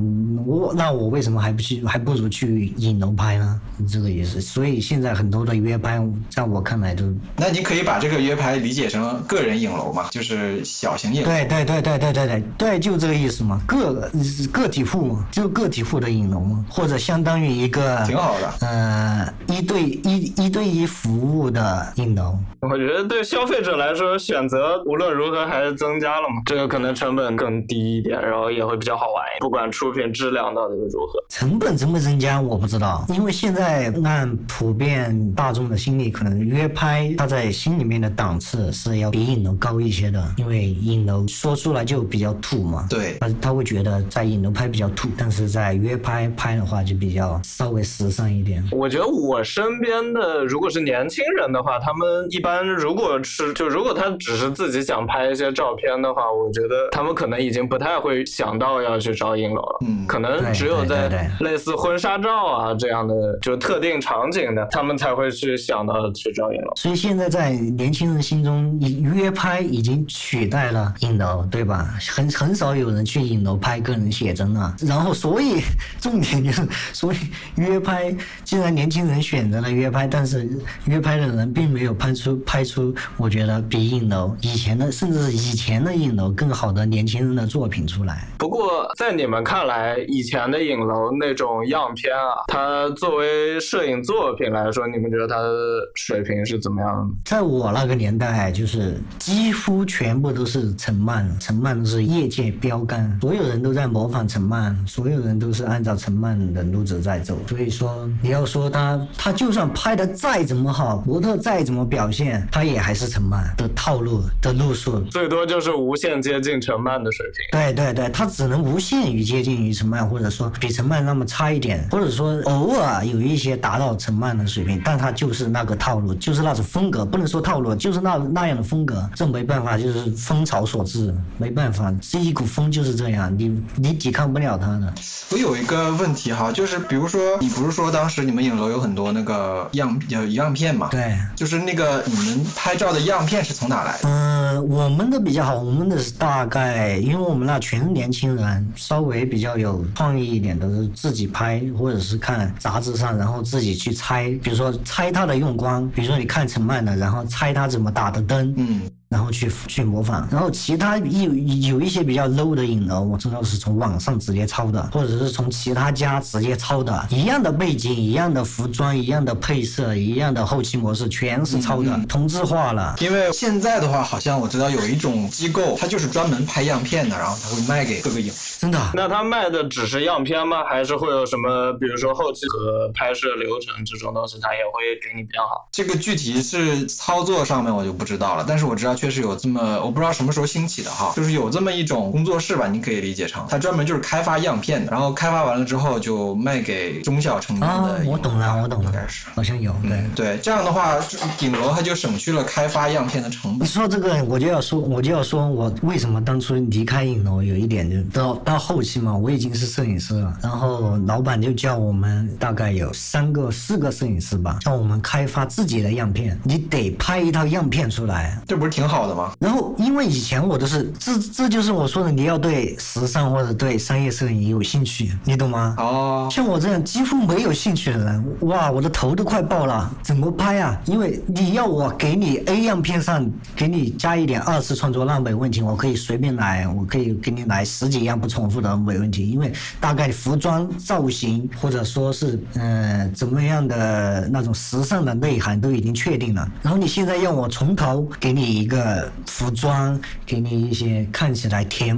[SPEAKER 3] 我那我为什么还不去，还不如去。影楼拍呢，这个也是，所以现在很多的约拍，在我看来都。
[SPEAKER 2] 那你可以把这个约拍理解成个人影楼嘛，就是小型影楼。
[SPEAKER 3] 对对对对对对对对，就这个意思嘛，个个体户嘛，就个体户的影楼嘛，或者相当于一个
[SPEAKER 2] 挺好的，
[SPEAKER 3] 呃，一对一一对一服务的影楼。
[SPEAKER 1] 我觉得对消费者来说，选择无论如何还是增加了嘛，这个可能成本更低一点，然后也会比较好缓不管出品质量到底是如何。
[SPEAKER 3] 成本增不增加我不知道，因为现在按普遍大众的心理，可能约拍它在心里面的档次是要比影楼高一些的，因为影楼说出来就比较土嘛。
[SPEAKER 2] 对，
[SPEAKER 3] 他他会觉得在影楼拍比较土，但是在约拍拍的话就比较稍微时尚一点。
[SPEAKER 1] 我觉得我身边的如果是年轻人的话，他们一般如果是就如果他只是自己想拍一些照片的话，我觉得他们可能已经不太会想到要去找影楼了。
[SPEAKER 2] 嗯
[SPEAKER 1] 可能只有在类似婚纱照啊这样的就特定场景的，他们才会去想到去招影楼。
[SPEAKER 3] 所以现在在年轻人心中，以约拍已经取代了影楼，对吧？很很少有人去影楼拍个人写真了。然后，所以 重点就是，所以约拍，既然年轻人选择了约拍，但是约拍的人并没有拍出拍出，我觉得比影楼以前的，甚至是以前的影楼更好的年轻人的作品出来。
[SPEAKER 1] 不过在你们看来，以前的影楼那种样片啊，它作为摄影作品来说，你们觉得它的水平是怎么样的？
[SPEAKER 3] 在我那个年代，就是几乎全部都是陈漫，陈曼是业界标杆，所有人都在模仿陈漫，所有人都是按照陈漫的路子在走。所以说，你要说他，他就算拍的再怎么好，模特再怎么表现，他也还是陈漫的套路的路数。
[SPEAKER 1] 最多就是无限接近陈漫的水平。
[SPEAKER 3] 对对对，他只能无限于接近于陈曼，或者说比陈曼那么差一点，或者说偶尔有一些达到陈曼的水平，但他就是那个套路，就是那种风格，不能说套路，就是那那样的风格，这没办法，就是风潮所致，没办法，这一股风就是这样，你你抵抗不了他的。
[SPEAKER 2] 我有一个问题哈，就是比如说，你不是说当时你们影楼有很多那个样有样片嘛？
[SPEAKER 3] 对。
[SPEAKER 2] 就是那个你们拍照的样片是从哪来的？
[SPEAKER 3] 嗯、我们的比较好，我们的是大概，因为我们那全是年轻人，稍微比较有创意一点的，是自己拍，或者是看杂志上，然后自己去猜，比如说猜它的用光，比如说你看陈漫的，然后猜他怎么打的灯，
[SPEAKER 2] 嗯，
[SPEAKER 3] 然后去去模仿，然后其他有有一些比较 low 的影楼，我知道是从网上直接抄的，或者是从其他家直接抄的，一样的背景、一样的服装、一样的配色、一样的后期模式，全是抄的，同质化了。
[SPEAKER 2] 因为现在的话，好像我知道有一种机构，它就是专门拍样片的，然后它会卖给各个影。
[SPEAKER 3] 真的，
[SPEAKER 1] 那他卖的只是样片吗？还是会有什么，比如说后期和拍摄流程这种东西，他也会给你编好？
[SPEAKER 2] 这个具体是操作上面我就不知道了，但是我知道确实有这么，我不知道什么时候兴起的哈，就是有这么一种工作室吧，你可以理解成，它专门就是开发样片的，然后开发完了之后就卖给中小成年
[SPEAKER 3] 啊
[SPEAKER 2] 的，影
[SPEAKER 3] 我懂了，我懂了
[SPEAKER 2] 应该是。，
[SPEAKER 3] 好像有，对。
[SPEAKER 2] 对，这样的话，顶楼它就省去了开发样片的成本
[SPEAKER 3] 你
[SPEAKER 2] 本。
[SPEAKER 3] 说这个，我就要说，我就要说，我为什么当初离开影楼，有一点就到到后期嘛，我已经是摄影师了，然后老板就叫我们大概有三个、四个摄影师吧，让我们开发自己的样片，你得拍一套样片出来。
[SPEAKER 2] 这不是挺好的吗？
[SPEAKER 3] 然后，因为以前我都是这，这就是我说的，你要对时尚或者对商业摄影有兴趣，你懂吗？
[SPEAKER 2] 哦，
[SPEAKER 3] 像我这样几乎没有兴趣的人，哇，我的头都快爆了，怎么拍啊？因为你要我给你 A 样片上给你加一点二次创作，那没问题，我可以随便来，我可以给你来十几样不重复的，没问题。因为大概服装造型或者说是呃怎么样的那种时尚的内涵都已经确定了，然后你现在要我从头给你一个服装，给你一些看起来甜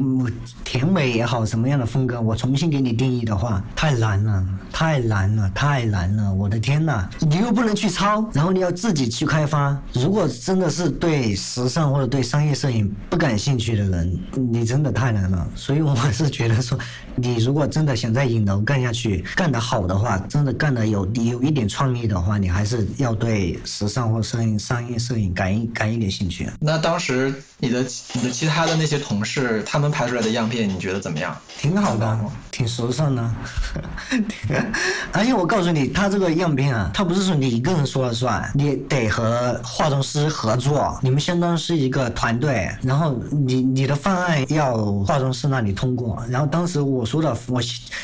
[SPEAKER 3] 甜美也好，什么样的风格，我重新给你定义的话，太难了，太难了，太难了！我的天呐，你又不能去抄，然后你要自己去开发。如果真的是对时尚或者对商业摄影不感兴趣的人，你真的太难了。所以我是觉得说，你如果真的想在影楼干下去，干得好的话，真的干得有你有一点创意的话，你还是要对时尚或摄影、商业摄影感感一点兴趣。
[SPEAKER 2] 那当时你的你的其他的那些同事，他们拍出来的样片，你觉得怎么样？
[SPEAKER 3] 挺好的，挺时尚的。而且我告诉你，他这个样片啊，他不是说你一个人说了算，你得和化妆师合作，你们相当是一个团队。然后你你的方案要化妆师那里通过，然后当时我说的我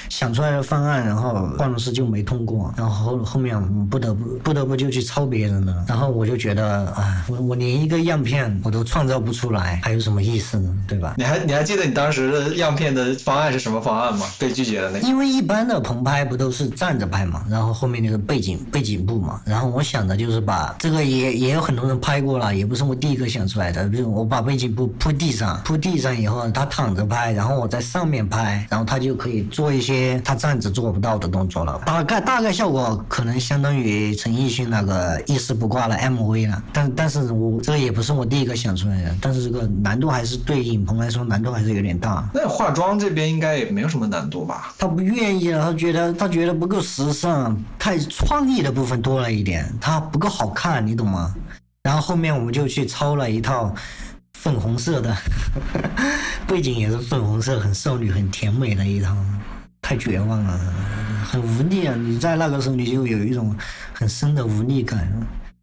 [SPEAKER 3] 想出来的方案，然后化妆师就没通过，然后后后面不得不不得不就去抄别人了。然后我就觉得，哎，我我连一个样片案我都创造不出来，还有什么意思呢？对吧？
[SPEAKER 2] 你还你还记得你当时的样片的方案是什么方案吗？被拒绝的那个？
[SPEAKER 3] 因为一般的棚拍不都是站着拍嘛，然后后面那个背景背景布嘛，然后我想的就是把这个也也有很多人拍过了，也不是我第一个想出来的，比如我把背景布铺地上，铺地上以后他躺着拍，然后我在上面拍，然后他就可以做一些他站着做不到的动作了，大概大概效果可能相当于陈奕迅那个一丝不挂的 MV 了，但但是我这个也不是我第一个想出来的，但是这个难度还是对影棚来说难度还是有点大。
[SPEAKER 2] 那化妆这边应该也没有什么难度吧？
[SPEAKER 3] 他不愿意了，他觉得他觉得不够时尚，太创意的部分多了一点，他不够好看，你懂吗？然后后面我们就去抄了一套粉红色的，背景也是粉红色，很少女、很甜美的一套，太绝望了，很无力啊！你在那个时候你就有一种很深的无力感，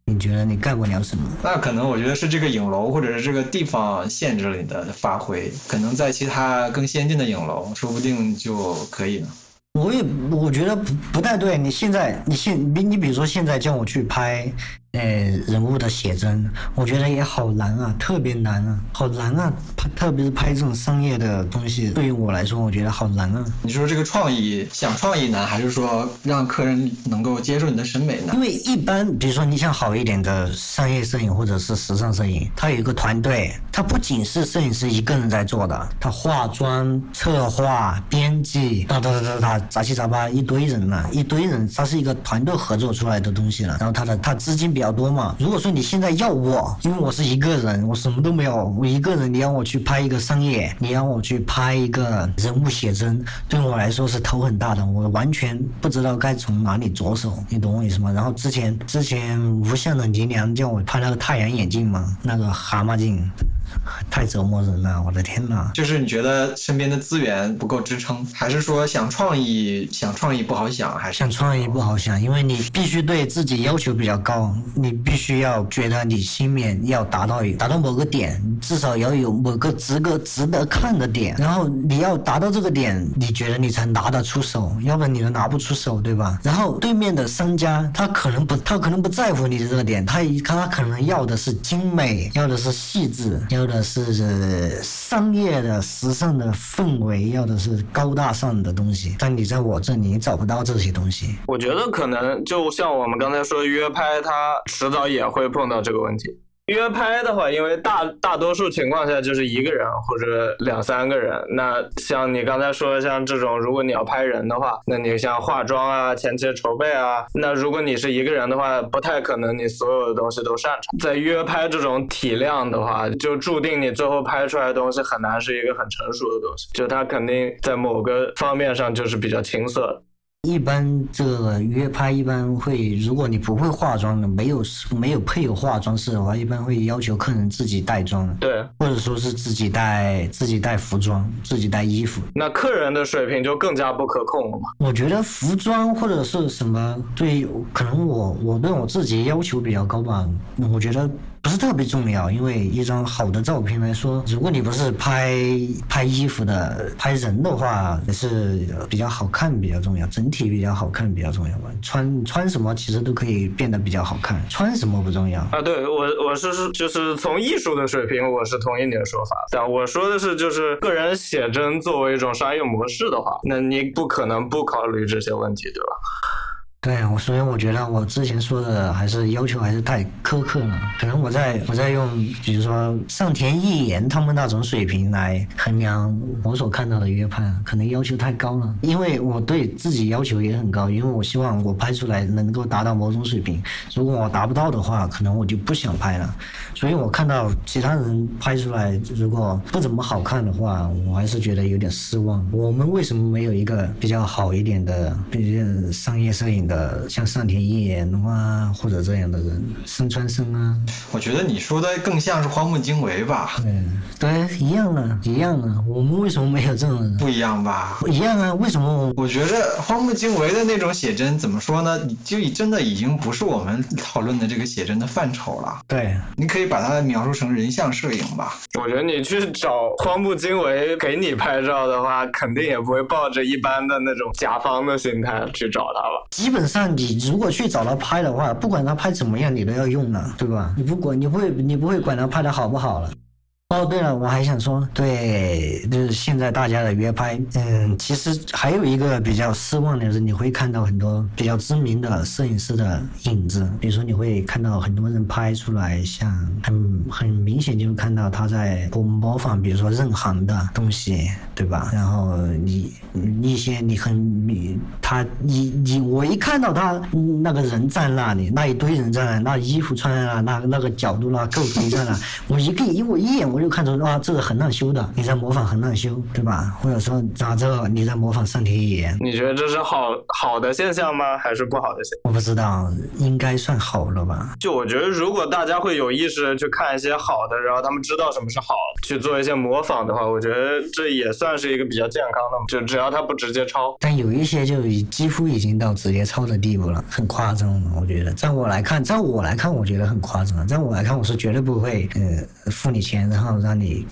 [SPEAKER 3] 你觉得你干不了什么？
[SPEAKER 2] 那可能我觉得是这个影楼或者是这个地方限制了你的发挥，可能在其他更先进的影楼，说不定就可以了。
[SPEAKER 3] 我也我觉得不不太对。你现在你现你你比如说现在叫我去拍。呃，人物的写真，我觉得也好难啊，特别难啊，好难啊！拍，特别是拍这种商业的东西，对于我来说，我觉得好难啊。
[SPEAKER 2] 你说这个创意，想创意难，还是说让客人能够接受你的审美难？
[SPEAKER 3] 因为一般，比如说你想好一点的商业摄影或者是时尚摄影，它有一个团队，它不仅是摄影师一个人在做的，他化妆、策划、编辑，哒哒哒哒哒，杂七杂八一堆人呢，一堆人，它是一个团队合作出来的东西了。然后他的他资金比。比较多嘛？如果说你现在要我，因为我是一个人，我什么都没有，我一个人，你让我去拍一个商业，你让我去拍一个人物写真，对我来说是头很大的，我完全不知道该从哪里着手，你懂我意思吗？然后之前之前无相的倪娘叫我拍那个太阳眼镜嘛，那个蛤蟆镜。太折磨人了，我的天呐！
[SPEAKER 2] 就是你觉得身边的资源不够支撑，还是说想创意想创意不好想，还是
[SPEAKER 3] 想创意不好想？因为你必须对自己要求比较高，你必须要觉得你心里面要达到达到某个点，至少要有某个值个值得看的点，然后你要达到这个点，你觉得你才拿得出手，要不然你都拿不出手，对吧？然后对面的商家他可能不他可能不在乎你的这个点，他他可能要的是精美，要的是细致，要。要的是商业的、时尚的氛围，要的是高大上的东西。但你在我这里，找不到这些东西。
[SPEAKER 1] 我觉得可能就像我们刚才说约拍，他迟早也会碰到这个问题。约拍的话，因为大大多数情况下就是一个人或者两三个人。那像你刚才说，像这种，如果你要拍人的话，那你像化妆啊、前期筹备啊，那如果你是一个人的话，不太可能你所有的东西都擅长。在约拍这种体量的话，就注定你最后拍出来的东西很难是一个很成熟的东西，就它肯定在某个方面上就是比较青涩的。
[SPEAKER 3] 一般这个约拍一般会，如果你不会化妆的，没有没有配有化妆师的话，一般会要求客人自己带妆，
[SPEAKER 1] 对，
[SPEAKER 3] 或者说是自己带自己带服装，自己带衣服。
[SPEAKER 1] 那客人的水平就更加不可控了嘛？
[SPEAKER 3] 我觉得服装或者是什么，对，可能我我对我自己要求比较高吧，我觉得。不是特别重要，因为一张好的照片来说，如果你不是拍拍衣服的，拍人的话，也是比较好看比较重要，整体比较好看比较重要吧。穿穿什么其实都可以变得比较好看，穿什么不重要
[SPEAKER 1] 啊。对我我是是就是从艺术的水平，我是同意你的说法，但我说的是就是个人写真作为一种商业模式的话，那你不可能不考虑这些问题，对吧？
[SPEAKER 3] 对，我所以我觉得我之前说的还是要求还是太苛刻了。可能我在我在用，比如说上田一言他们那种水平来衡量我所看到的约拍，可能要求太高了。因为我对自己要求也很高，因为我希望我拍出来能够达到某种水平。如果我达不到的话，可能我就不想拍了。所以我看到其他人拍出来如果不怎么好看的话，我还是觉得有点失望。我们为什么没有一个比较好一点的，毕竟商业摄影的？呃，像上田一彦啊，或者这样的人，森川生啊，
[SPEAKER 2] 我觉得你说的更像是荒木经惟吧？
[SPEAKER 3] 对，对，一样的，一样啊。我们为什么没有这种人？
[SPEAKER 2] 不一样吧？
[SPEAKER 3] 一样啊，为什么？
[SPEAKER 2] 我觉得荒木经惟的那种写真怎么说呢？你就真的已经不是我们讨论的这个写真的范畴了。
[SPEAKER 3] 对，
[SPEAKER 2] 你可以把它描述成人像摄影吧。
[SPEAKER 1] 我觉得你去找荒木经惟给你拍照的话，肯定也不会抱着一般的那种甲方的心态去找他吧。
[SPEAKER 3] 基本。本上你如果去找他拍的话，不管他拍怎么样，你都要用了，对吧？你不管，你不会，你不会管他拍的好不好了。哦，对了，我还想说，对，就是现在大家的约拍，嗯，其实还有一个比较失望的是，你会看到很多比较知名的摄影师的影子，比如说你会看到很多人拍出来，像很很明显就看到他在模模仿，比如说任航的东西，对吧？然后你一些你很你他你你我一看到他那个人站那里，那一堆人在那，那衣服穿在那，那那个角度那构图在那，我一个一我一眼我。就看出啊，这个横浪修的，你在模仿横浪修，对吧？或者说咋着你在模仿上田野。
[SPEAKER 1] 你觉得这是好好的现象吗？还是不好的现？
[SPEAKER 3] 我不知道，应该算好了吧？
[SPEAKER 1] 就我觉得，如果大家会有意识去看一些好的，然后他们知道什么是好，去做一些模仿的话，我觉得这也算是一个比较健康的。就只要他不直接抄。
[SPEAKER 3] 但有一些就已几乎已经到直接抄的地步了，很夸张。我觉得，在我来看，在我来看，我觉得很夸张。在我来看，我是绝对不会呃付你钱，然后。好，让你。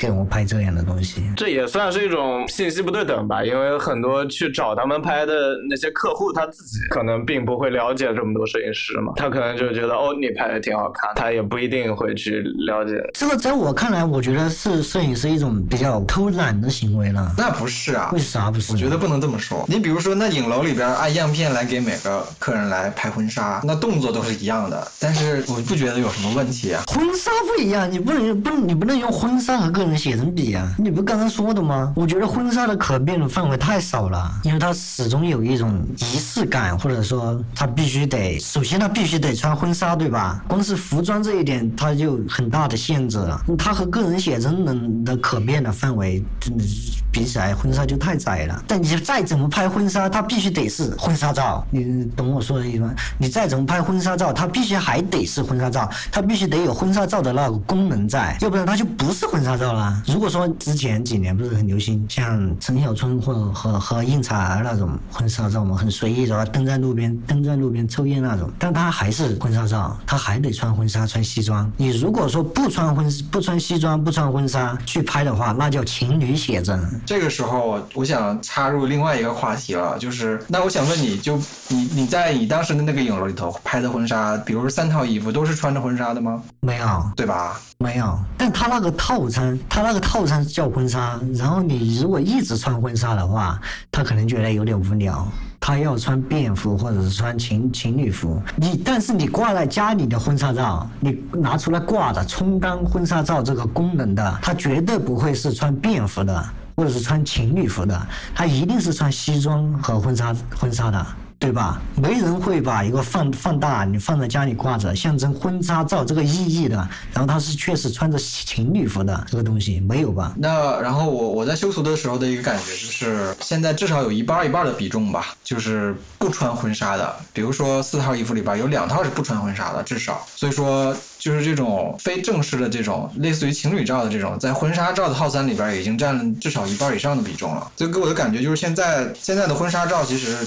[SPEAKER 3] 给我拍这样的东西，
[SPEAKER 1] 这也算是一种信息不对等吧？因为很多去找他们拍的那些客户，他自己可能并不会了解这么多摄影师嘛，他可能就觉得哦，你拍的挺好看，他也不一定会去了解。
[SPEAKER 3] 这个在我看来，我觉得是摄影师一种比较偷懒的行为了。
[SPEAKER 2] 那不是啊？
[SPEAKER 3] 为啥不是？
[SPEAKER 2] 我觉得不能这么说。你比如说，那影楼里边按样片来给每个客人来拍婚纱，那动作都是一样的，但是我不觉得有什么问题啊。
[SPEAKER 3] 婚纱不一样，你不能不你不能用婚纱和个人。写真比啊，你不刚刚说的吗？我觉得婚纱的可变的范围太少了，因为它始终有一种仪式感，或者说它必须得，首先它必须得穿婚纱，对吧？光是服装这一点，它就很大的限制了。它和个人写真能的可变的范围，真的是比起来，婚纱就太窄了。但你再怎么拍婚纱，它必须得是婚纱照，你懂我说的意思吗？你再怎么拍婚纱照，它必须还得是婚纱照，它必须得有婚纱照的那个功能在，要不然它就不是婚纱照了。如果说之前几年不是很流行，像陈小春或者和和应采儿那种婚纱照嘛，很随意是吧？蹲在路边，蹲在路边抽烟那种，但他还是婚纱照，他还得穿婚纱穿西装。你如果说不穿婚不穿西装不穿婚纱去拍的话，那叫情侣写真。
[SPEAKER 2] 这个时候我想插入另外一个话题了，就是那我想问你就你你在你当时的那个影楼里头拍的婚纱，比如说三套衣服都是穿着婚纱的吗？
[SPEAKER 3] 没有，
[SPEAKER 2] 对吧？
[SPEAKER 3] 没有，但他那个套餐，他那个套餐叫婚纱，然后你如果一直穿婚纱的话，他可能觉得有点无聊，他要穿便服或者是穿情情侣服。你但是你挂在家里的婚纱照，你拿出来挂着充当婚纱照这个功能的，他绝对不会是穿便服的，或者是穿情侣服的，他一定是穿西装和婚纱婚纱的。对吧？没人会把一个放放大，你放在家里挂着，象征婚纱照这个意义的。然后他是确实穿着情侣服的这个东西，没有吧？
[SPEAKER 2] 那然后我我在修图的时候的一个感觉就是，现在至少有一半一半的比重吧，就是不穿婚纱的。比如说四套衣服里边有两套是不穿婚纱的，至少。所以说就是这种非正式的这种类似于情侣照的这种，在婚纱照的套餐里边已经占了至少一半以上的比重了。所以给我的感觉就是现在现在的婚纱照其实。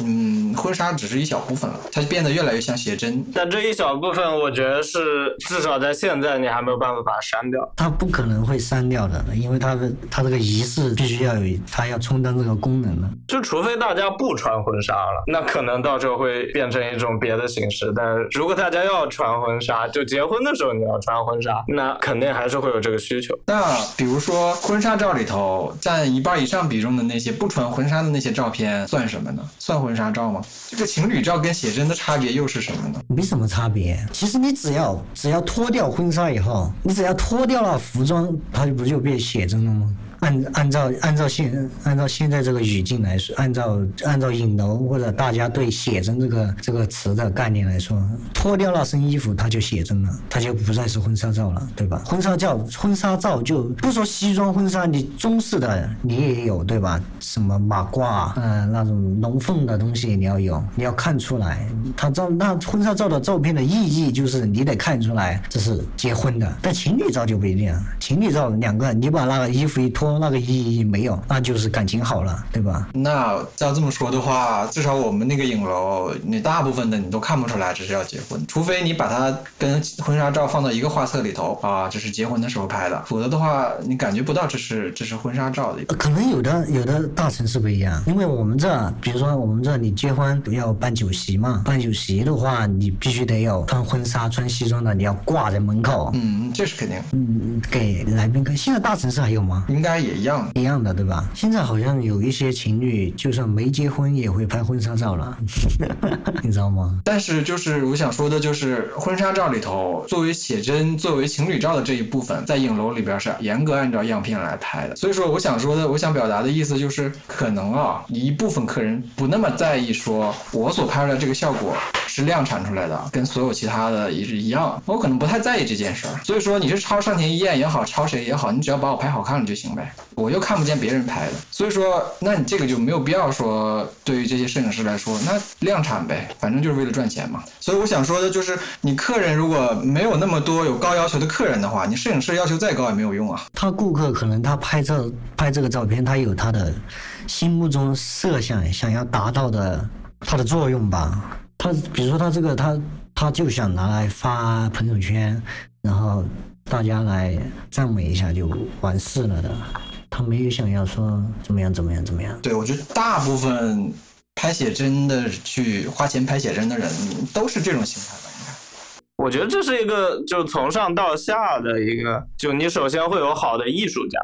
[SPEAKER 2] 嗯，婚纱只是一小部分了，它变得越来越像写真。
[SPEAKER 1] 但这一小部分，我觉得是至少在现在你还没有办法把它删掉。
[SPEAKER 3] 它不可能会删掉的，因为它的它这个仪式必须要有，它要充当这个功能的。
[SPEAKER 1] 就除非大家不穿婚纱了，那可能到时候会变成一种别的形式。但如果大家要穿婚纱，就结婚的时候你要穿婚纱，那肯定还是会有这个需求。
[SPEAKER 2] 那比如说婚纱照里头占一半以上比重的那些不穿婚纱的那些照片算什么呢？算。婚纱照吗？这个情侣照跟写真的差别又是什么呢？
[SPEAKER 3] 没什么差别。其实你只要只要脱掉婚纱以后，你只要脱掉了服装，它就不就变写真了吗？按按照按照现按照现在这个语境来说，按照按照影楼或者大家对写真这个这个词的概念来说，脱掉那身衣服，它就写真了，它就不再是婚纱照了，对吧？婚纱照婚纱照就不说西装婚纱，你中式的你也有，对吧？什么马褂，嗯，那种龙凤的东西你要有，你要看出来，他照那婚纱照的照片的意义就是你得看出来这是结婚的，但情侣照就不一定了，情侣照两个你把那个衣服一脱。说那个意义没有，那就是感情好了，对吧？
[SPEAKER 2] 那照这么说的话，至少我们那个影楼，你大部分的你都看不出来这是要结婚，除非你把它跟婚纱照放到一个画册里头啊，这是结婚的时候拍的，否则的话你感觉不到这是这是婚纱照的。
[SPEAKER 3] 可能有的有的大城市不一样，因为我们这，比如说我们这你结婚要办酒席嘛，办酒席的话你必须得有穿婚纱穿西装的，你要挂在门口。
[SPEAKER 2] 嗯，这是肯定。
[SPEAKER 3] 嗯，给来宾看。现在大城市还有吗？
[SPEAKER 2] 应该也一样，
[SPEAKER 3] 一样的对吧？现在好像有一些情侣就算没结婚也会拍婚纱照了，你知道吗？
[SPEAKER 2] 但是就是我想说的就是婚纱照里头作为写真、作为情侣照的这一部分，在影楼里边是严格按照样片来拍的。所以说我想说的，我想表达的意思就是，可能啊一部分客人不那么在意说我所拍出来这个效果是量产出来的，跟所有其他的也是一样，我可能不太在意这件事儿。所以说你是抄上田一彦也好，抄谁也好，你只要把我拍好看了就行呗。我又看不见别人拍的，所以说那你这个就没有必要说对于这些摄影师来说，那量产呗，反正就是为了赚钱嘛。所以我想说的就是，你客人如果没有那么多有高要求的客人的话，你摄影师要求再高也没有用啊。
[SPEAKER 3] 他顾客可能他拍照拍这个照片，他有他的心目中设想想要达到的他的作用吧。他比如说他这个他他就想拿来发朋友圈，然后。大家来赞美一下就完事了的，他没有想要说怎么样怎么样怎么样。
[SPEAKER 2] 对，我觉得大部分拍写真的去花钱拍写真的人都是这种心态吧，应该。
[SPEAKER 1] 我觉得这是一个就从上到下的一个，就你首先会有好的艺术家，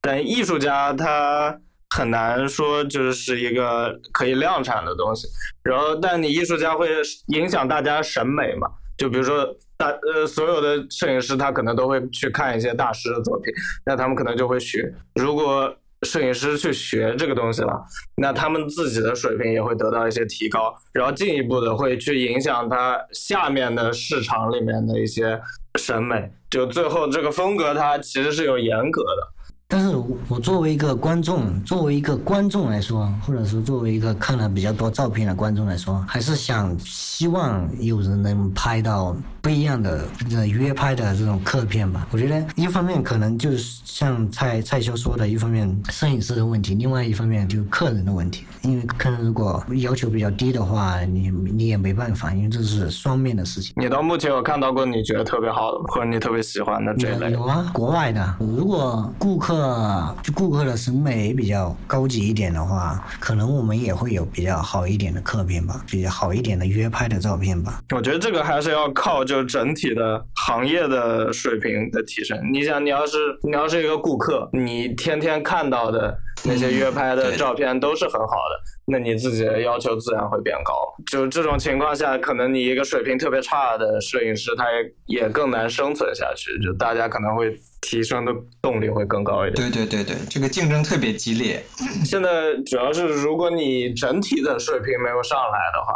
[SPEAKER 1] 但艺术家他很难说就是一个可以量产的东西，然后但你艺术家会影响大家审美嘛。就比如说大呃，所有的摄影师他可能都会去看一些大师的作品，那他们可能就会学。如果摄影师去学这个东西了，那他们自己的水平也会得到一些提高，然后进一步的会去影响他下面的市场里面的一些审美。就最后这个风格，它其实是有严格的。
[SPEAKER 3] 但是我作为一个观众，作为一个观众来说，或者是作为一个看了比较多照片的观众来说，还是想希望有人能拍到不一样的这约拍的这种客片吧。我觉得一方面可能就是像蔡蔡修说的，一方面摄影师的问题，另外一方面就是客人的问题。因为客人如果要求比较低的话，你你也没办法，因为这是双面的事情。
[SPEAKER 1] 你到目前有看到过你觉得特别好的，或者你特别喜欢的这类？
[SPEAKER 3] 有啊，国外的。如果顾客。呃，就顾客的审美比较高级一点的话，可能我们也会有比较好一点的客片吧，比较好一点的约拍的照片吧。
[SPEAKER 1] 我觉得这个还是要靠就整体的行业的水平的提升。你想，你要是你要是一个顾客，你天天看到的那些约拍的照片都是很好的，那你自己的要求自然会变高。就这种情况下，可能你一个水平特别差的摄影师，他也也更难生存下去。就大家可能会。提升的动力会更高一
[SPEAKER 2] 点。对对对对，这个竞争特别激烈。
[SPEAKER 1] 现在主要是，如果你整体的水平没有上来的话。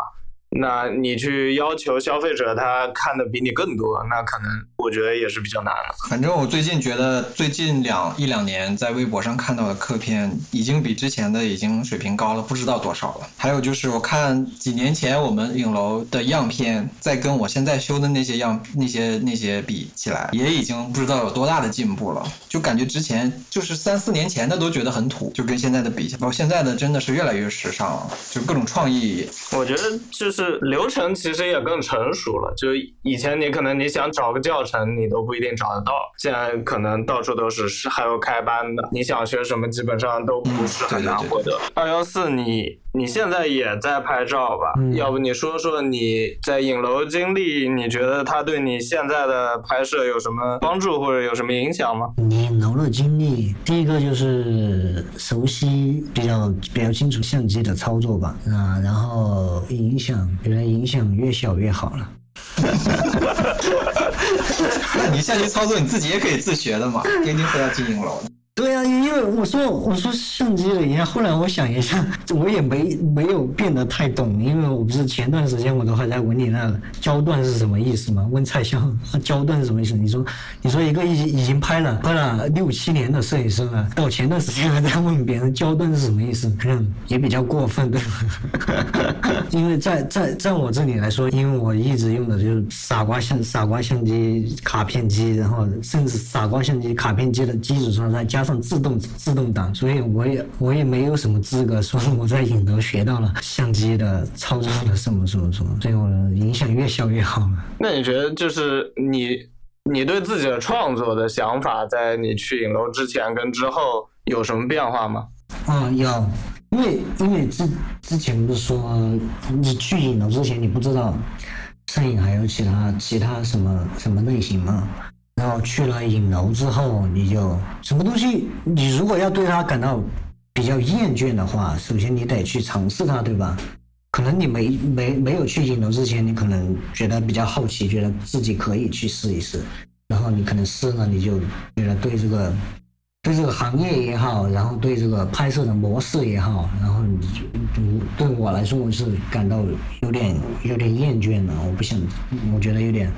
[SPEAKER 1] 那你去要求消费者他看的比你更多，那可能我觉得也是比较难的。
[SPEAKER 2] 反正我最近觉得，最近两一两年在微博上看到的客片，已经比之前的已经水平高了不知道多少了。还有就是我看几年前我们影楼的样片，在跟我现在修的那些样那些那些比起来，也已经不知道有多大的进步了。就感觉之前就是三四年前的都觉得很土，就跟现在的比，包括现在的真的是越来越时尚了，就各种创意。
[SPEAKER 1] 我觉得就是。是流程其实也更成熟了，就以前你可能你想找个教程你都不一定找得到，现在可能到处都是是还有开班的，你想学什么基本上都不是很难获得。二幺四你你现在也在拍照吧？要不你说说你在影楼经历，你觉得它对你现在的拍摄有什么帮助或者有什么影响吗？
[SPEAKER 3] 影楼的经历，第一个就是熟悉比较比较清楚相机的操作吧，啊，然后影响。原来影响越小越好了。
[SPEAKER 2] 那你下去操作你自己也可以自学的嘛，天天都要经营楼。
[SPEAKER 3] 对呀，因为我说我说相机的影响，后来我想一下，我也没没有变得太懂，因为我不是前段时间我都还在问你那个焦段是什么意思吗？问蔡潇 焦段是什么意思？你说你说一个已已经拍了拍了六七年的摄影师了，到前段时间还在问别人焦段是什么意思，可能也比较过分，对吧？因为在在在我这里来说，因为我一直用的就是傻瓜相傻瓜相机卡片机，然后甚至傻瓜相机卡片机的基础上再加上。放自动自动挡，所以我也我也没有什么资格说我在影楼学到了相机的操作的什么什么什么，所以我影响越小越好。
[SPEAKER 1] 那你觉得就是你你对自己的创作的想法，在你去影楼之前跟之后有什么变化吗？
[SPEAKER 3] 啊，有，因为因为之之前不是说你去影楼之前你不知道摄影还有其他其他什么什么类型吗？然后去了影楼之后，你就什么东西，你如果要对它感到比较厌倦的话，首先你得去尝试它，对吧？可能你没没没有去影楼之前，你可能觉得比较好奇，觉得自己可以去试一试，然后你可能试了，你就觉得对这个对这个行业也好，然后对这个拍摄的模式也好，然后你就对我来说，我是感到有点有点厌倦了，我不想，我觉得有点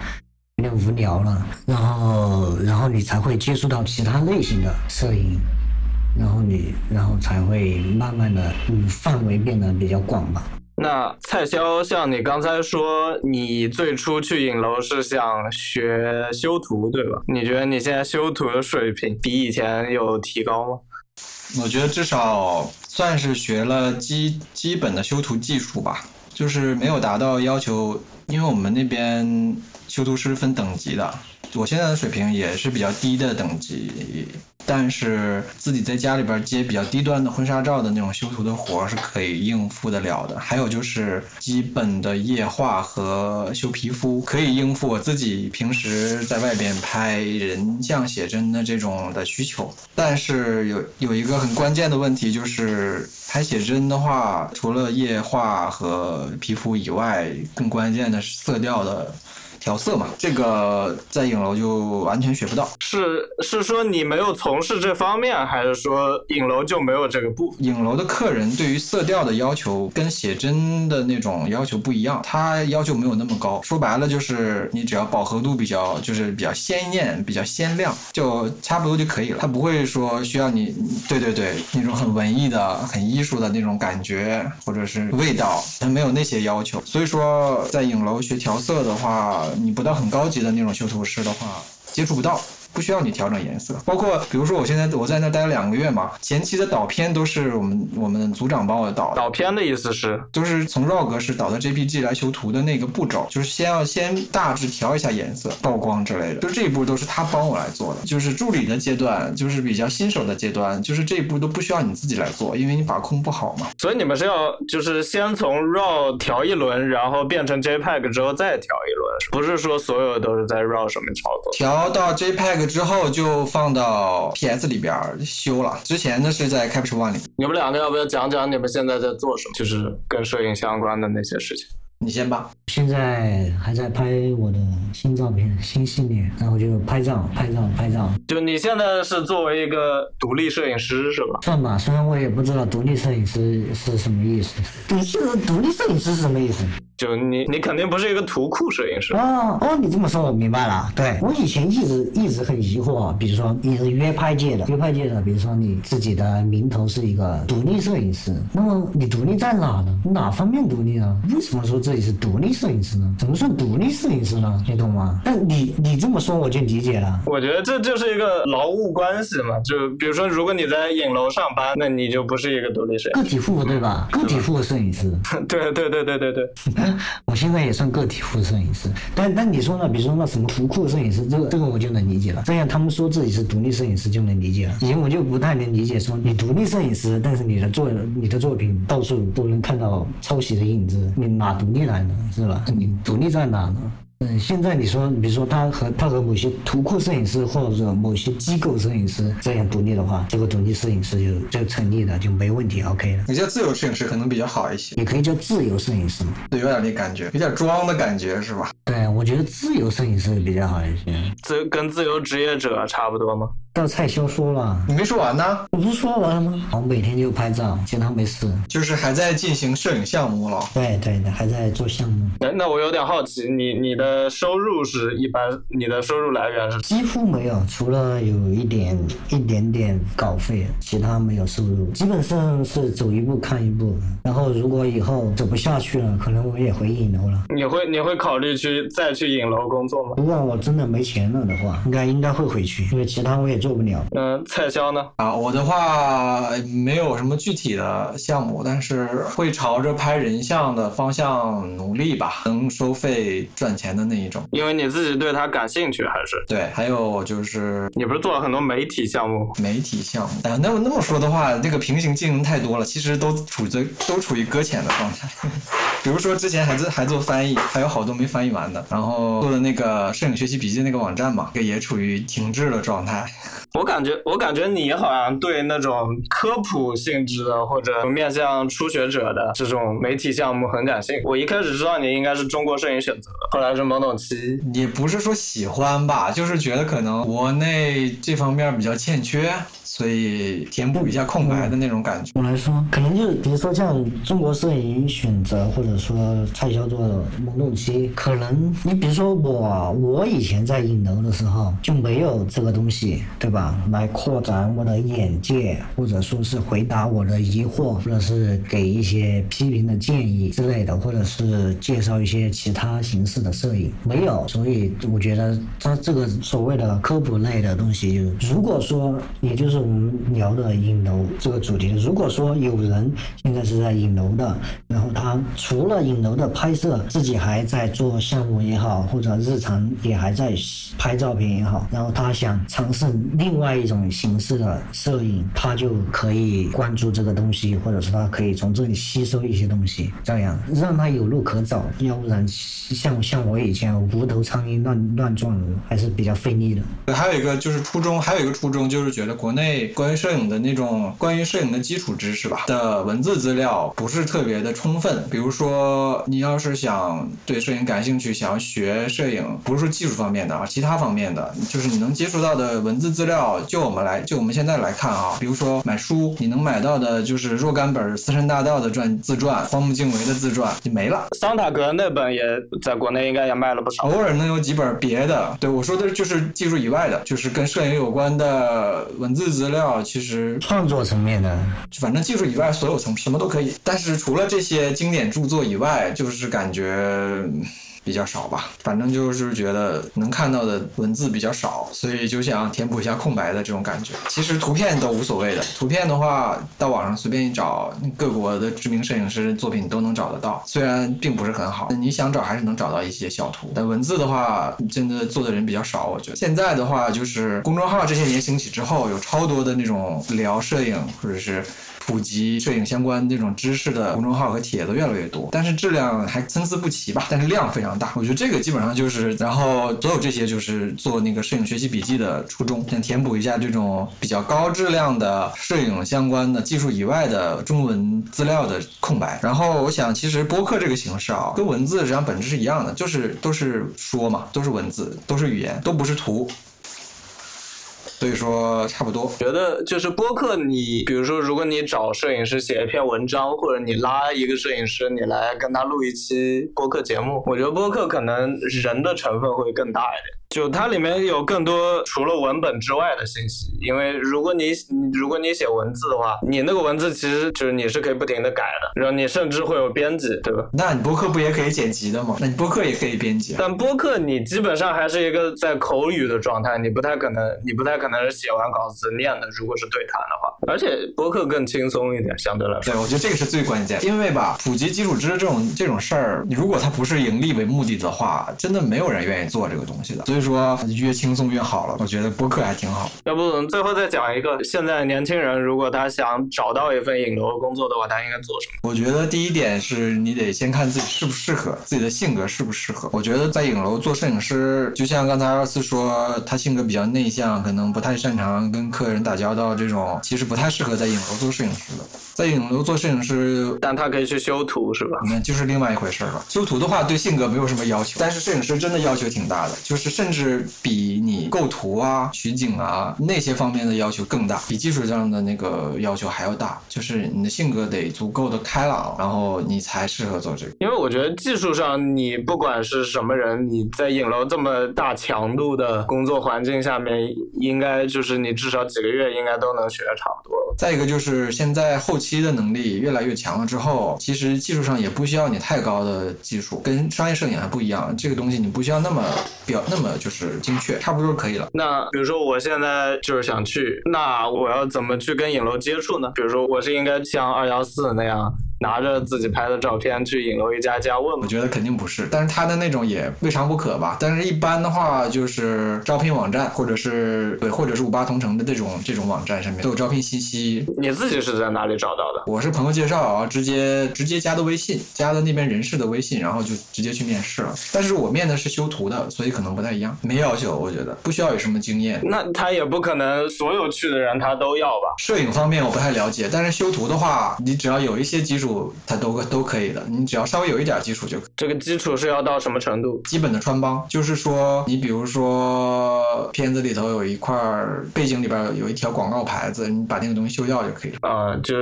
[SPEAKER 3] 有点无聊了，然后然后你才会接触到其他类型的摄影。然后你，然后才会慢慢的，嗯，范围变得比较广吧。
[SPEAKER 1] 那蔡潇，像你刚才说，你最初去影楼是想学修图，对吧？你觉得你现在修图的水平比以前有提高吗？
[SPEAKER 2] 我觉得至少算是学了基基本的修图技术吧，就是没有达到要求，因为我们那边修图师分等级的。我现在的水平也是比较低的等级，但是自己在家里边接比较低端的婚纱照的那种修图的活是可以应付得了的。还有就是基本的液化和修皮肤可以应付我自己平时在外边拍人像写真的这种的需求。但是有有一个很关键的问题就是拍写真的话，除了液化和皮肤以外，更关键的是色调的。调色嘛，这个在影楼就完全学不到。
[SPEAKER 1] 是是说你没有从事这方面，还是说影楼就没有这个部？
[SPEAKER 2] 影楼的客人对于色调的要求跟写真的那种要求不一样，他要求没有那么高。说白了就是你只要饱和度比较，就是比较鲜艳、比较鲜亮，就差不多就可以了。他不会说需要你，对对对，那种很文艺的、很艺术的那种感觉或者是味道，他没有那些要求。所以说在影楼学调色的话。你不到很高级的那种修图师的话，接触不到。不需要你调整颜色，包括比如说我现在我在那待了两个月嘛，前期的导片都是我们我们组长帮我导。
[SPEAKER 1] 导片的意思是，
[SPEAKER 2] 就是从 RAW 格式导到 JPG 来修图的那个步骤，就是先要先大致调一下颜色、曝光之类的，就这一步都是他帮我来做的。就是助理的阶段，就是比较新手的阶段，就是这一步都不需要你自己来做，因为你把控不好嘛。
[SPEAKER 1] 所以你们是要就是先从 RAW 调一轮，然后变成 JPEG 之后再调一轮，不是说所有都是在 RAW 上面操作。
[SPEAKER 2] 调到 JPEG。之后就放到 PS 里边修了，之前呢是在 Capture One 里。
[SPEAKER 1] 你们两个要不要讲讲你们现在在做什么？就是跟摄影相关的那些事情。
[SPEAKER 2] 你先吧。
[SPEAKER 3] 现在还在拍我的新照片、新系列，然后就拍照、拍照、拍照。
[SPEAKER 1] 就你现在是作为一个独立摄影师是吧？
[SPEAKER 3] 算吧，虽然我也不知道独立摄影师是什么意思。独立独立摄影师是什么意思？
[SPEAKER 1] 就你，你肯定不是一个图库摄影师
[SPEAKER 3] 哦哦，你这么说我明白了。对我以前一直一直很疑惑，比如说你是约拍界的，约拍界的，比如说你自己的名头是一个独立摄影师，那么你独立在哪呢？哪方面独立啊？为什么说自己是独立摄影师呢？怎么算独立摄影师呢？你懂吗？那你你这么说我就理解了。
[SPEAKER 1] 我觉得这就是一个劳务关系嘛，就比如说如果你在影楼上班，那你就不是一个独立摄影
[SPEAKER 3] 个体户对吧？个体户摄影师。
[SPEAKER 1] 对对对对对对。
[SPEAKER 3] 我现在也算个体户摄影师，但但你说呢？比如说那什么图库摄影师，这个这个我就能理解了。这样他们说自己是独立摄影师就能理解了。以前我就不太能理解，说你独立摄影师，但是你的作你的作品到处都能看到抄袭的影子，你哪独立来呢？是吧？你独立在哪呢？嗯，现在你说，比如说他和他和某些图库摄影师或者某些机构摄影师这样独立的话，这个独立摄影师就就成立了，就没问题，OK 了。
[SPEAKER 2] 你叫自由摄影师可能比较好一些，
[SPEAKER 3] 也可以叫自由摄影师嘛，
[SPEAKER 2] 对，有点那感觉，有点装的感觉是吧？
[SPEAKER 3] 对，我觉得自由摄影师比较好一些，
[SPEAKER 1] 自跟自由职业者差不多吗？
[SPEAKER 3] 到蔡修说了，
[SPEAKER 2] 你没说完呢？
[SPEAKER 3] 我不是说完了吗？我每天就拍照，其他没事。
[SPEAKER 2] 就是还在进行摄影项目了。
[SPEAKER 3] 对对的，还在做项目。
[SPEAKER 1] 那那我有点好奇，你你的收入是一般，你的收入来源是？
[SPEAKER 3] 几乎没有，除了有一点一点点稿费，其他没有收入。基本上是走一步看一步。然后如果以后走不下去了，可能我也回影楼了。
[SPEAKER 1] 你会你会考虑去再去影楼工作吗？
[SPEAKER 3] 如果我真的没钱。钱了的话，应该应该会回去，因为其他我也做不了。
[SPEAKER 1] 嗯，蔡潇呢？
[SPEAKER 2] 啊，我的话没有什么具体的项目，但是会朝着拍人像的方向努力吧，能收费赚钱的那一种。
[SPEAKER 1] 因为你自己对它感兴趣，还是？
[SPEAKER 2] 对，还有就是
[SPEAKER 1] 你不是做了很多媒体项目？
[SPEAKER 2] 媒体项目，哎呀，那么那么说的话，这个平行竞争太多了，其实都处在都处于搁浅的状态。比如说之前还在还做翻译，还有好多没翻译完的，然后做的那个摄影学习笔记那个网站嘛，也处于停滞的状态。
[SPEAKER 1] 我感觉，我感觉你好像对那种科普性质的或者面向初学者的这种媒体项目很感兴趣。我一开始知道你应该是中国摄影选择，后来是懵懂期。
[SPEAKER 2] 也不是说喜欢吧，就是觉得可能国内这方面比较欠缺。所以填补一下空白的那种感觉。
[SPEAKER 3] 我来说，可能就是比如说像中国摄影选择，或者说蔡肖做的萌动期，可能你比如说我，我以前在影楼的时候就没有这个东西，对吧？来扩展我的眼界，或者说是回答我的疑惑，或者是给一些批评的建议之类的，或者是介绍一些其他形式的摄影，没有。所以我觉得他这个所谓的科普类的东西，就如果说也就是。我们聊的影楼这个主题，如果说有人现在是在影楼的，然后他除了影楼的拍摄，自己还在做项目也好，或者日常也还在拍照片也好，然后他想尝试另外一种形式的摄影，他就可以关注这个东西，或者是他可以从这里吸收一些东西，这样让他有路可走。要不然像像我以前无头苍蝇乱乱撞，还是比较费力的。
[SPEAKER 2] 还有一个就是初衷，还有一个初衷就是觉得国内。关于摄影的那种关于摄影的基础知识吧的文字资料不是特别的充分。比如说，你要是想对摄影感兴趣，想要学摄影，不是说技术方面的啊，其他方面的，就是你能接触到的文字资料，就我们来，就我们现在来看啊，比如说买书，你能买到的就是若干本四山大道的传自传，荒木经惟的自传就没了。
[SPEAKER 1] 桑塔格那本也在国内应该也卖了不少，
[SPEAKER 2] 偶尔能有几本别的。对我说的就是技术以外的，就是跟摄影有关的文字资。资料其实
[SPEAKER 3] 创作层面的，
[SPEAKER 2] 反正技术以外所有层什么都可以。但是除了这些经典著作以外，就是感觉。比较少吧，反正就是觉得能看到的文字比较少，所以就想填补一下空白的这种感觉。其实图片都无所谓的，图片的话到网上随便一找，各国的知名摄影师作品都能找得到，虽然并不是很好，你想找还是能找到一些小图。但文字的话，真的做的人比较少，我觉得。现在的话，就是公众号这些年兴起之后，有超多的那种聊摄影或者是。普及摄影相关那种知识的公众号和帖子越来越多，但是质量还参差不齐吧。但是量非常大，我觉得这个基本上就是，然后所有这些就是做那个摄影学习笔记的初衷，想填补一下这种比较高质量的摄影相关的技术以外的中文资料的空白。然后我想，其实播客这个形式啊，跟文字实际上本质是一样的，就是都是说嘛，都是文字，都是语言，都不是图。所以说差不多，
[SPEAKER 1] 觉得就是播客，你比如说，如果你找摄影师写一篇文章，或者你拉一个摄影师，你来跟他录一期播客节目，我觉得播客可能人的成分会更大一点。就它里面有更多除了文本之外的信息，因为如果你如果你写文字的话，你那个文字其实就是你是可以不停的改的，然后你甚至会有编辑，对吧？
[SPEAKER 2] 那你播客不也可以剪辑的吗？那你播客也可以编辑。
[SPEAKER 1] 但播客你基本上还是一个在口语的状态，你不太可能，你不太可能是写完稿子念的。如果是对谈的话，而且播客更轻松一点，相对来说。
[SPEAKER 2] 对，我觉得这个是最关键，因为吧，普及基础知识这种这种事儿，如果它不是盈利为目的的话，真的没有人愿意做这个东西的。所以。说越轻松越好了，我觉得播客还挺好。
[SPEAKER 1] 要不最后再讲一个，现在年轻人如果他想找到一份影楼工作的话，他应该做什么？
[SPEAKER 2] 我觉得第一点是你得先看自己适不适合，自己的性格适不适合。我觉得在影楼做摄影师，就像刚才二四说，他性格比较内向，可能不太擅长跟客人打交道，这种其实不太适合在影楼做摄影师的。在影楼做摄影师，
[SPEAKER 1] 但他可以去修图，是吧？
[SPEAKER 2] 那就是另外一回事了。修图的话，对性格没有什么要求，但是摄影师真的要求挺大的，就是甚至。是比你构图啊、取景啊那些方面的要求更大，比技术上的那个要求还要大。就是你的性格得足够的开朗，然后你才适合做这个。
[SPEAKER 1] 因为我觉得技术上，你不管是什么人，你在影楼这么大强度的工作环境下面，应该就是你至少几个月应该都能学的差不多了。
[SPEAKER 2] 再一个就是现在后期的能力越来越强了之后，其实技术上也不需要你太高的技术，跟商业摄影还不一样。这个东西你不需要那么表那么。就是精确，差不多就可以了。
[SPEAKER 1] 那比如说我现在就是想去，那我要怎么去跟影楼接触呢？比如说我是应该像二幺四那样。拿着自己拍的照片去影楼一家家问，
[SPEAKER 2] 我觉得肯定不是，但是他的那种也未尝不可吧。但是一般的话，就是招聘网站或者是对，或者是五八同城的这种这种网站上面都有招聘信息。
[SPEAKER 1] 你自己是在哪里找到的？
[SPEAKER 2] 我是朋友介绍，然后直接直接加的微信，加的那边人事的微信，然后就直接去面试了。但是我面的是修图的，所以可能不太一样，没要求，我觉得不需要有什么经验。
[SPEAKER 1] 那他也不可能所有去的人他都要吧？
[SPEAKER 2] 摄影方面我不太了解，但是修图的话，你只要有一些基础，他都。都可以的，你只要稍微有一点基础就可以。
[SPEAKER 1] 这个基础是要到什么程度？
[SPEAKER 2] 基本的穿帮，就是说，你比如说片子里头有一块背景里边有一条广告牌子，你把那个东西修掉就可以了。
[SPEAKER 1] 啊，就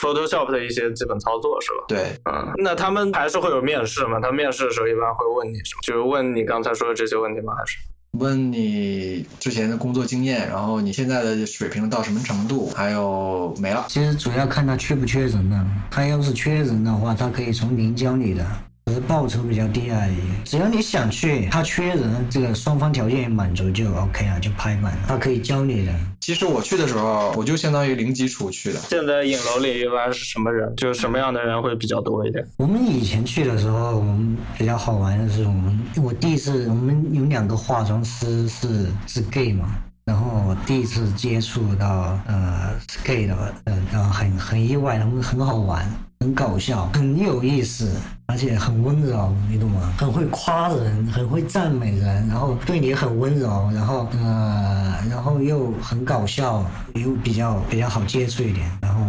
[SPEAKER 1] Photoshop 的一些基本操作是吧？
[SPEAKER 2] 对，
[SPEAKER 1] 嗯，那他们还是会有面试吗？他面试的时候一般会问你什么？就是问你刚才说的这些问题吗？还是？
[SPEAKER 2] 问你之前的工作经验，然后你现在的水平到什么程度，还有没了。
[SPEAKER 3] 其实主要看他缺不缺人呢。他要是缺人的话，他可以从零教你的。只是报酬比较低而已。只要你想去，他缺人，这个双方条件满足就 OK 了，就拍板了。他可以教你的。
[SPEAKER 2] 其实我去的时候，我就相当于零基础去的。
[SPEAKER 1] 现在影楼里一般是什么人？就是什么样的人会比较多一点？
[SPEAKER 3] 我们以前去的时候，我们比较好玩的是，我们我第一次，我们有两个化妆师是是 gay 嘛，然后我第一次接触到呃是 gay 的，呃然后很很意外，他们很好玩。很搞笑，很有意思，而且很温柔，你懂吗？很会夸人，很会赞美人，然后对你很温柔，然后呃，然后又很搞笑，又比较比较好接触一点，然后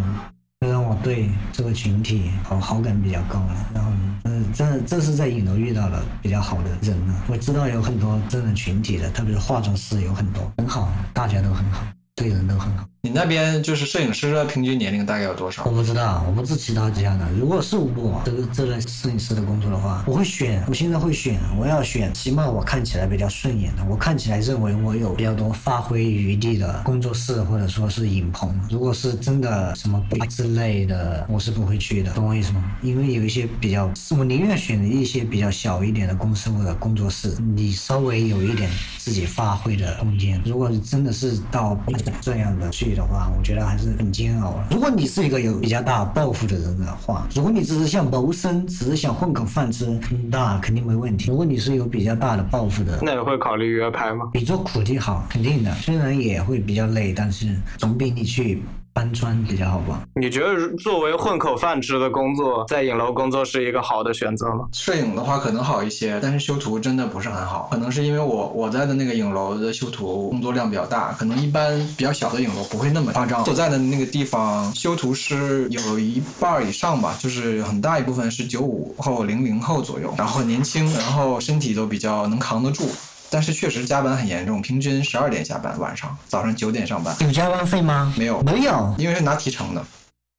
[SPEAKER 3] 就让我对这个群体好好感比较高了。然后嗯，这这是在影楼遇到了比较好的人了。我知道有很多这种群体的，特别是化妆师有很多，很好，大家都很好。对人都很好。
[SPEAKER 2] 你那边就是摄影师的平均年龄大概有多少？
[SPEAKER 3] 我不知道，我不知其他家的。如果是我这个这类摄影师的工作的话，我会选。我现在会选，我要选起码我看起来比较顺眼的，我看起来认为我有比较多发挥余地的工作室或者说是影棚。如果是真的什么之类的，我是不会去的，懂我意思吗？因为有一些比较，我宁愿选一些比较小一点的公司或者工作室，你稍微有一点自己发挥的空间。如果真的是到这样的去的话，我觉得还是很煎熬了。如果你是一个有比较大抱负的人的话，如果你只是想谋生，只是想混口饭吃，那肯定没问题。如果你是有比较大的抱负的，
[SPEAKER 1] 那也会考虑约拍吗？
[SPEAKER 3] 比做苦力好，肯定的。虽然也会比较累，但是总比你去。搬砖比较好吧？
[SPEAKER 1] 你觉得作为混口饭吃的工作，在影楼工作是一个好的选择吗？
[SPEAKER 2] 摄影的话可能好一些，但是修图真的不是很好。可能是因为我我在的那个影楼的修图工作量比较大，可能一般比较小的影楼不会那么夸张。所在的那个地方修图师有一半以上吧，就是很大一部分是九五后、零零后左右，然后年轻，然后身体都比较能扛得住。但是确实加班很严重，平均十二点下班，晚上早上九点上班。
[SPEAKER 3] 有加班费吗？
[SPEAKER 2] 没有，
[SPEAKER 3] 没有，
[SPEAKER 2] 因为是拿提成的，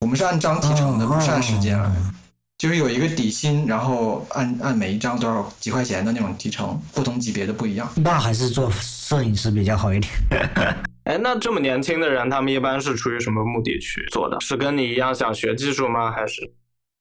[SPEAKER 2] 我们是按张提成的，不是按时间来。就是有一个底薪，然后按按每一张多少几块钱的那种提成，不同级别的不一样。
[SPEAKER 3] 那还是做摄影师比较好一点。
[SPEAKER 1] 哎，那这么年轻的人，他们一般是出于什么目的去做的？是跟你一样想学技术吗？还是？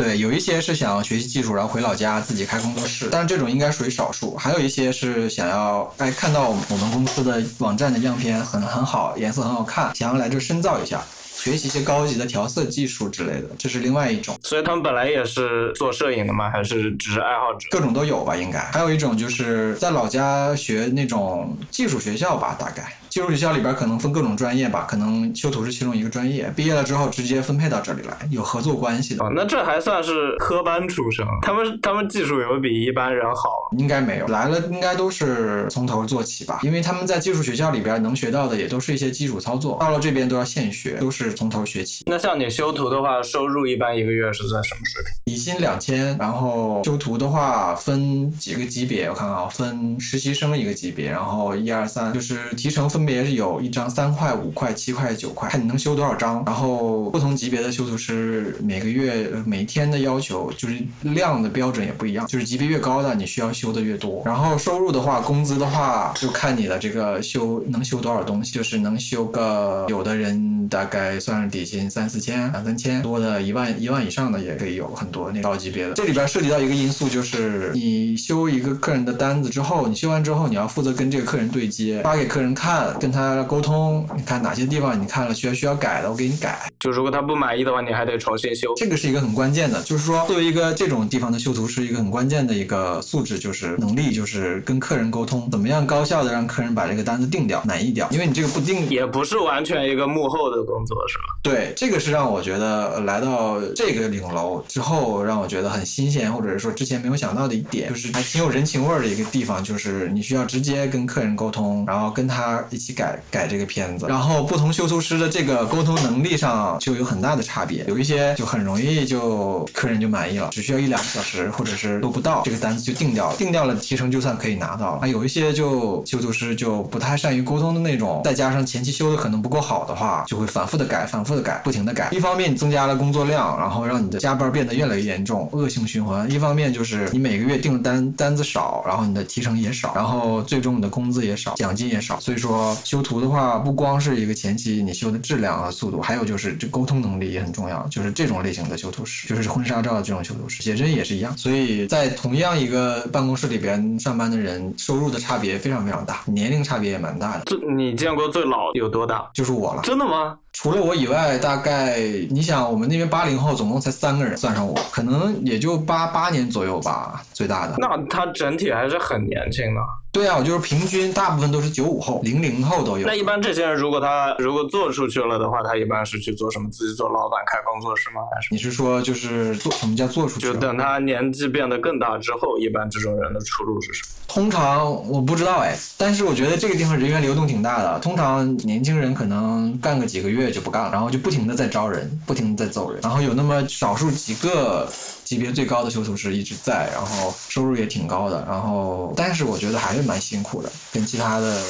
[SPEAKER 2] 对，有一些是想要学习技术，然后回老家自己开工作室，但是这种应该属于少数。还有一些是想要哎看到我们公司的网站的样片很很好，颜色很好看，想要来这深造一下。学习一些高级的调色技术之类的，这是另外一种。
[SPEAKER 1] 所以他们本来也是做摄影的吗？还是只是爱好者？
[SPEAKER 2] 各种都有吧，应该。还有一种就是在老家学那种技术学校吧，大概。技术学校里边可能分各种专业吧，可能修图是其中一个专业。毕业了之后直接分配到这里来，有合作关系的。
[SPEAKER 1] 哦，那这还算是科班出身。他们他们技术有比一般人好？
[SPEAKER 2] 应该没有，来了应该都是从头做起吧。因为他们在技术学校里边能学到的也都是一些基础操作，到了这边都要现学，都是从头学起。
[SPEAKER 1] 那像你修图的话，收入一般一个月是在什么水平？
[SPEAKER 2] 底薪两千，然后修图的话分几个级别，我看啊，分实习生一个级别，然后一二三就是提成分。分别是有一张三块、五块、七块、九块，看你能修多少张。然后不同级别的修图师每个月、每天的要求就是量的标准也不一样，就是级别越高的你需要修的越多。然后收入的话，工资的话就看你的这个修能修多少东西，就是能修个有的人大概算是底薪三四千、两三千多的，一万一万以上的也可以有很多那高级别的。这里边涉及到一个因素，就是你修一个客人的单子之后，你修完之后你要负责跟这个客人对接，发给客人看，跟他沟通，你看哪些地方你看了需要需要改的，我给你改。
[SPEAKER 1] 就如果他不满意的话，你还得重新修。
[SPEAKER 2] 这个是一个很关键的，就是说作为一个这种地方的修图师，一个很关键的一个素质就是能力，就是跟客人沟通，怎么样高效的让客人把这个单子定掉，满意掉。因为你这个不定，
[SPEAKER 1] 也不是完全一个幕后的工作，是吧？
[SPEAKER 2] 对，这个是让我觉得来到这个顶楼之后，让我觉得很新鲜，或者是说之前没有想到的一点，就是还挺有人情味儿的一个地方，就是你需要直接跟客人沟通，然后跟他一一起改改这个片子，然后不同修图师的这个沟通能力上就有很大的差别，有一些就很容易就客人就满意了，只需要一两个小时或者是都不到，这个单子就定掉了，定掉了提成就算可以拿到了。啊，有一些就修图师就不太善于沟通的那种，再加上前期修的可能不够好的话，就会反复的改，反复的改，不停的改。一方面你增加了工作量，然后让你的加班变得越来越严重，恶性循环；一方面就是你每个月定的单单子少，然后你的提成也少，然后最终你的工资也少，奖金也少。所以说修图的话，不光是一个前期你修的质量和速度，还有就是这沟通能力也很重要。就是这种类型的修图师，就是婚纱照的这种修图师，写真也是一样。所以在同样一个办公室里边上班的人，收入的差别非常非常大，年龄差别也蛮大的。
[SPEAKER 1] 最你见过最老有多大？
[SPEAKER 2] 就是我了。
[SPEAKER 1] 真的吗？
[SPEAKER 2] 除了我以外，大概你想，我们那边八零后总共才三个人，算上我，可能也就八八年左右吧，最大的。
[SPEAKER 1] 那他整体还是很年轻的。
[SPEAKER 2] 对啊，我就是平均大部分都是九五后、零零后都有。
[SPEAKER 1] 那一般这些人，如果他如果做出去了的话，他一般是去做什么？自己做老板开工作室吗？还是
[SPEAKER 2] 你是说就是做什么叫做出去？
[SPEAKER 1] 就等他年纪变得更大之后，一般这种人的出路是什么？
[SPEAKER 2] 通常我不知道哎，但是我觉得这个地方人员流动挺大的。通常年轻人可能干个几个月就不干了，然后就不停的在招人，不停的在走人，然后有那么少数几个级别最高的修图师一直在，然后收入也挺高的，然后但是我觉得还是蛮辛苦的，跟其他的。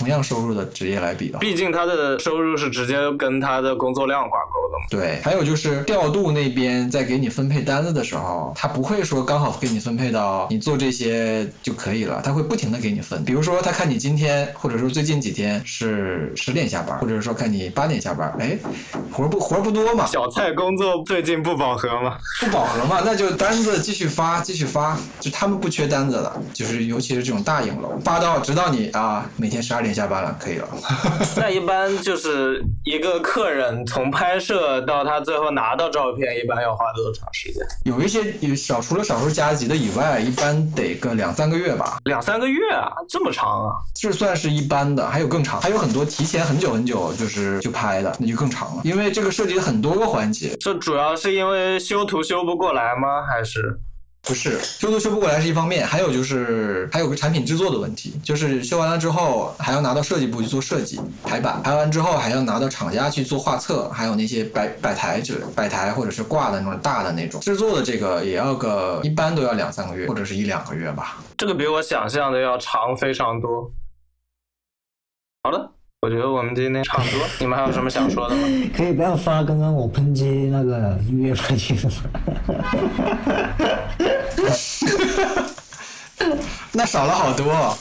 [SPEAKER 2] 同样收入的职业来比的话，
[SPEAKER 1] 毕竟他的收入是直接跟他的工作量挂钩的嘛。
[SPEAKER 2] 对，还有就是调度那边在给你分配单子的时候，他不会说刚好给你分配到你做这些就可以了，他会不停的给你分。比如说他看你今天或者说最近几天是十点下班，或者说看你八点下班，哎，活不活不多嘛？
[SPEAKER 1] 小蔡工作最近不饱和嘛？
[SPEAKER 2] 不饱和嘛，那就单子继续发，继续发，就他们不缺单子了，就是尤其是这种大影楼，发到直到你啊每天十二点。下班了，可以了。
[SPEAKER 1] 那一般就是一个客人从拍摄到他最后拿到照片，一般要花多长时间？
[SPEAKER 2] 有一些有少，除了少数加急的以外，一般得个两三个月吧。
[SPEAKER 1] 两三个月啊，这么长啊？
[SPEAKER 2] 这算是一般的，还有更长，还有很多提前很久很久就是就拍的，那就更长了。因为这个涉及很多个环节。
[SPEAKER 1] 这主要是因为修图修不过来吗？还是？
[SPEAKER 2] 不是修图修不过来是一方面，还有就是还有个产品制作的问题，就是修完了之后还要拿到设计部去做设计排版，排完之后还要拿到厂家去做画册，还有那些摆摆台之摆台或者是挂的那种大的那种。制作的这个也要个一般都要两三个月或者是一两个月吧。
[SPEAKER 1] 这个比我想象的要长非常多。好了，我觉得我们今天差不多，你们还有什么想说的吗？
[SPEAKER 3] 可以不要发刚刚我抨击那个音乐发去吗？
[SPEAKER 2] 那少了好多。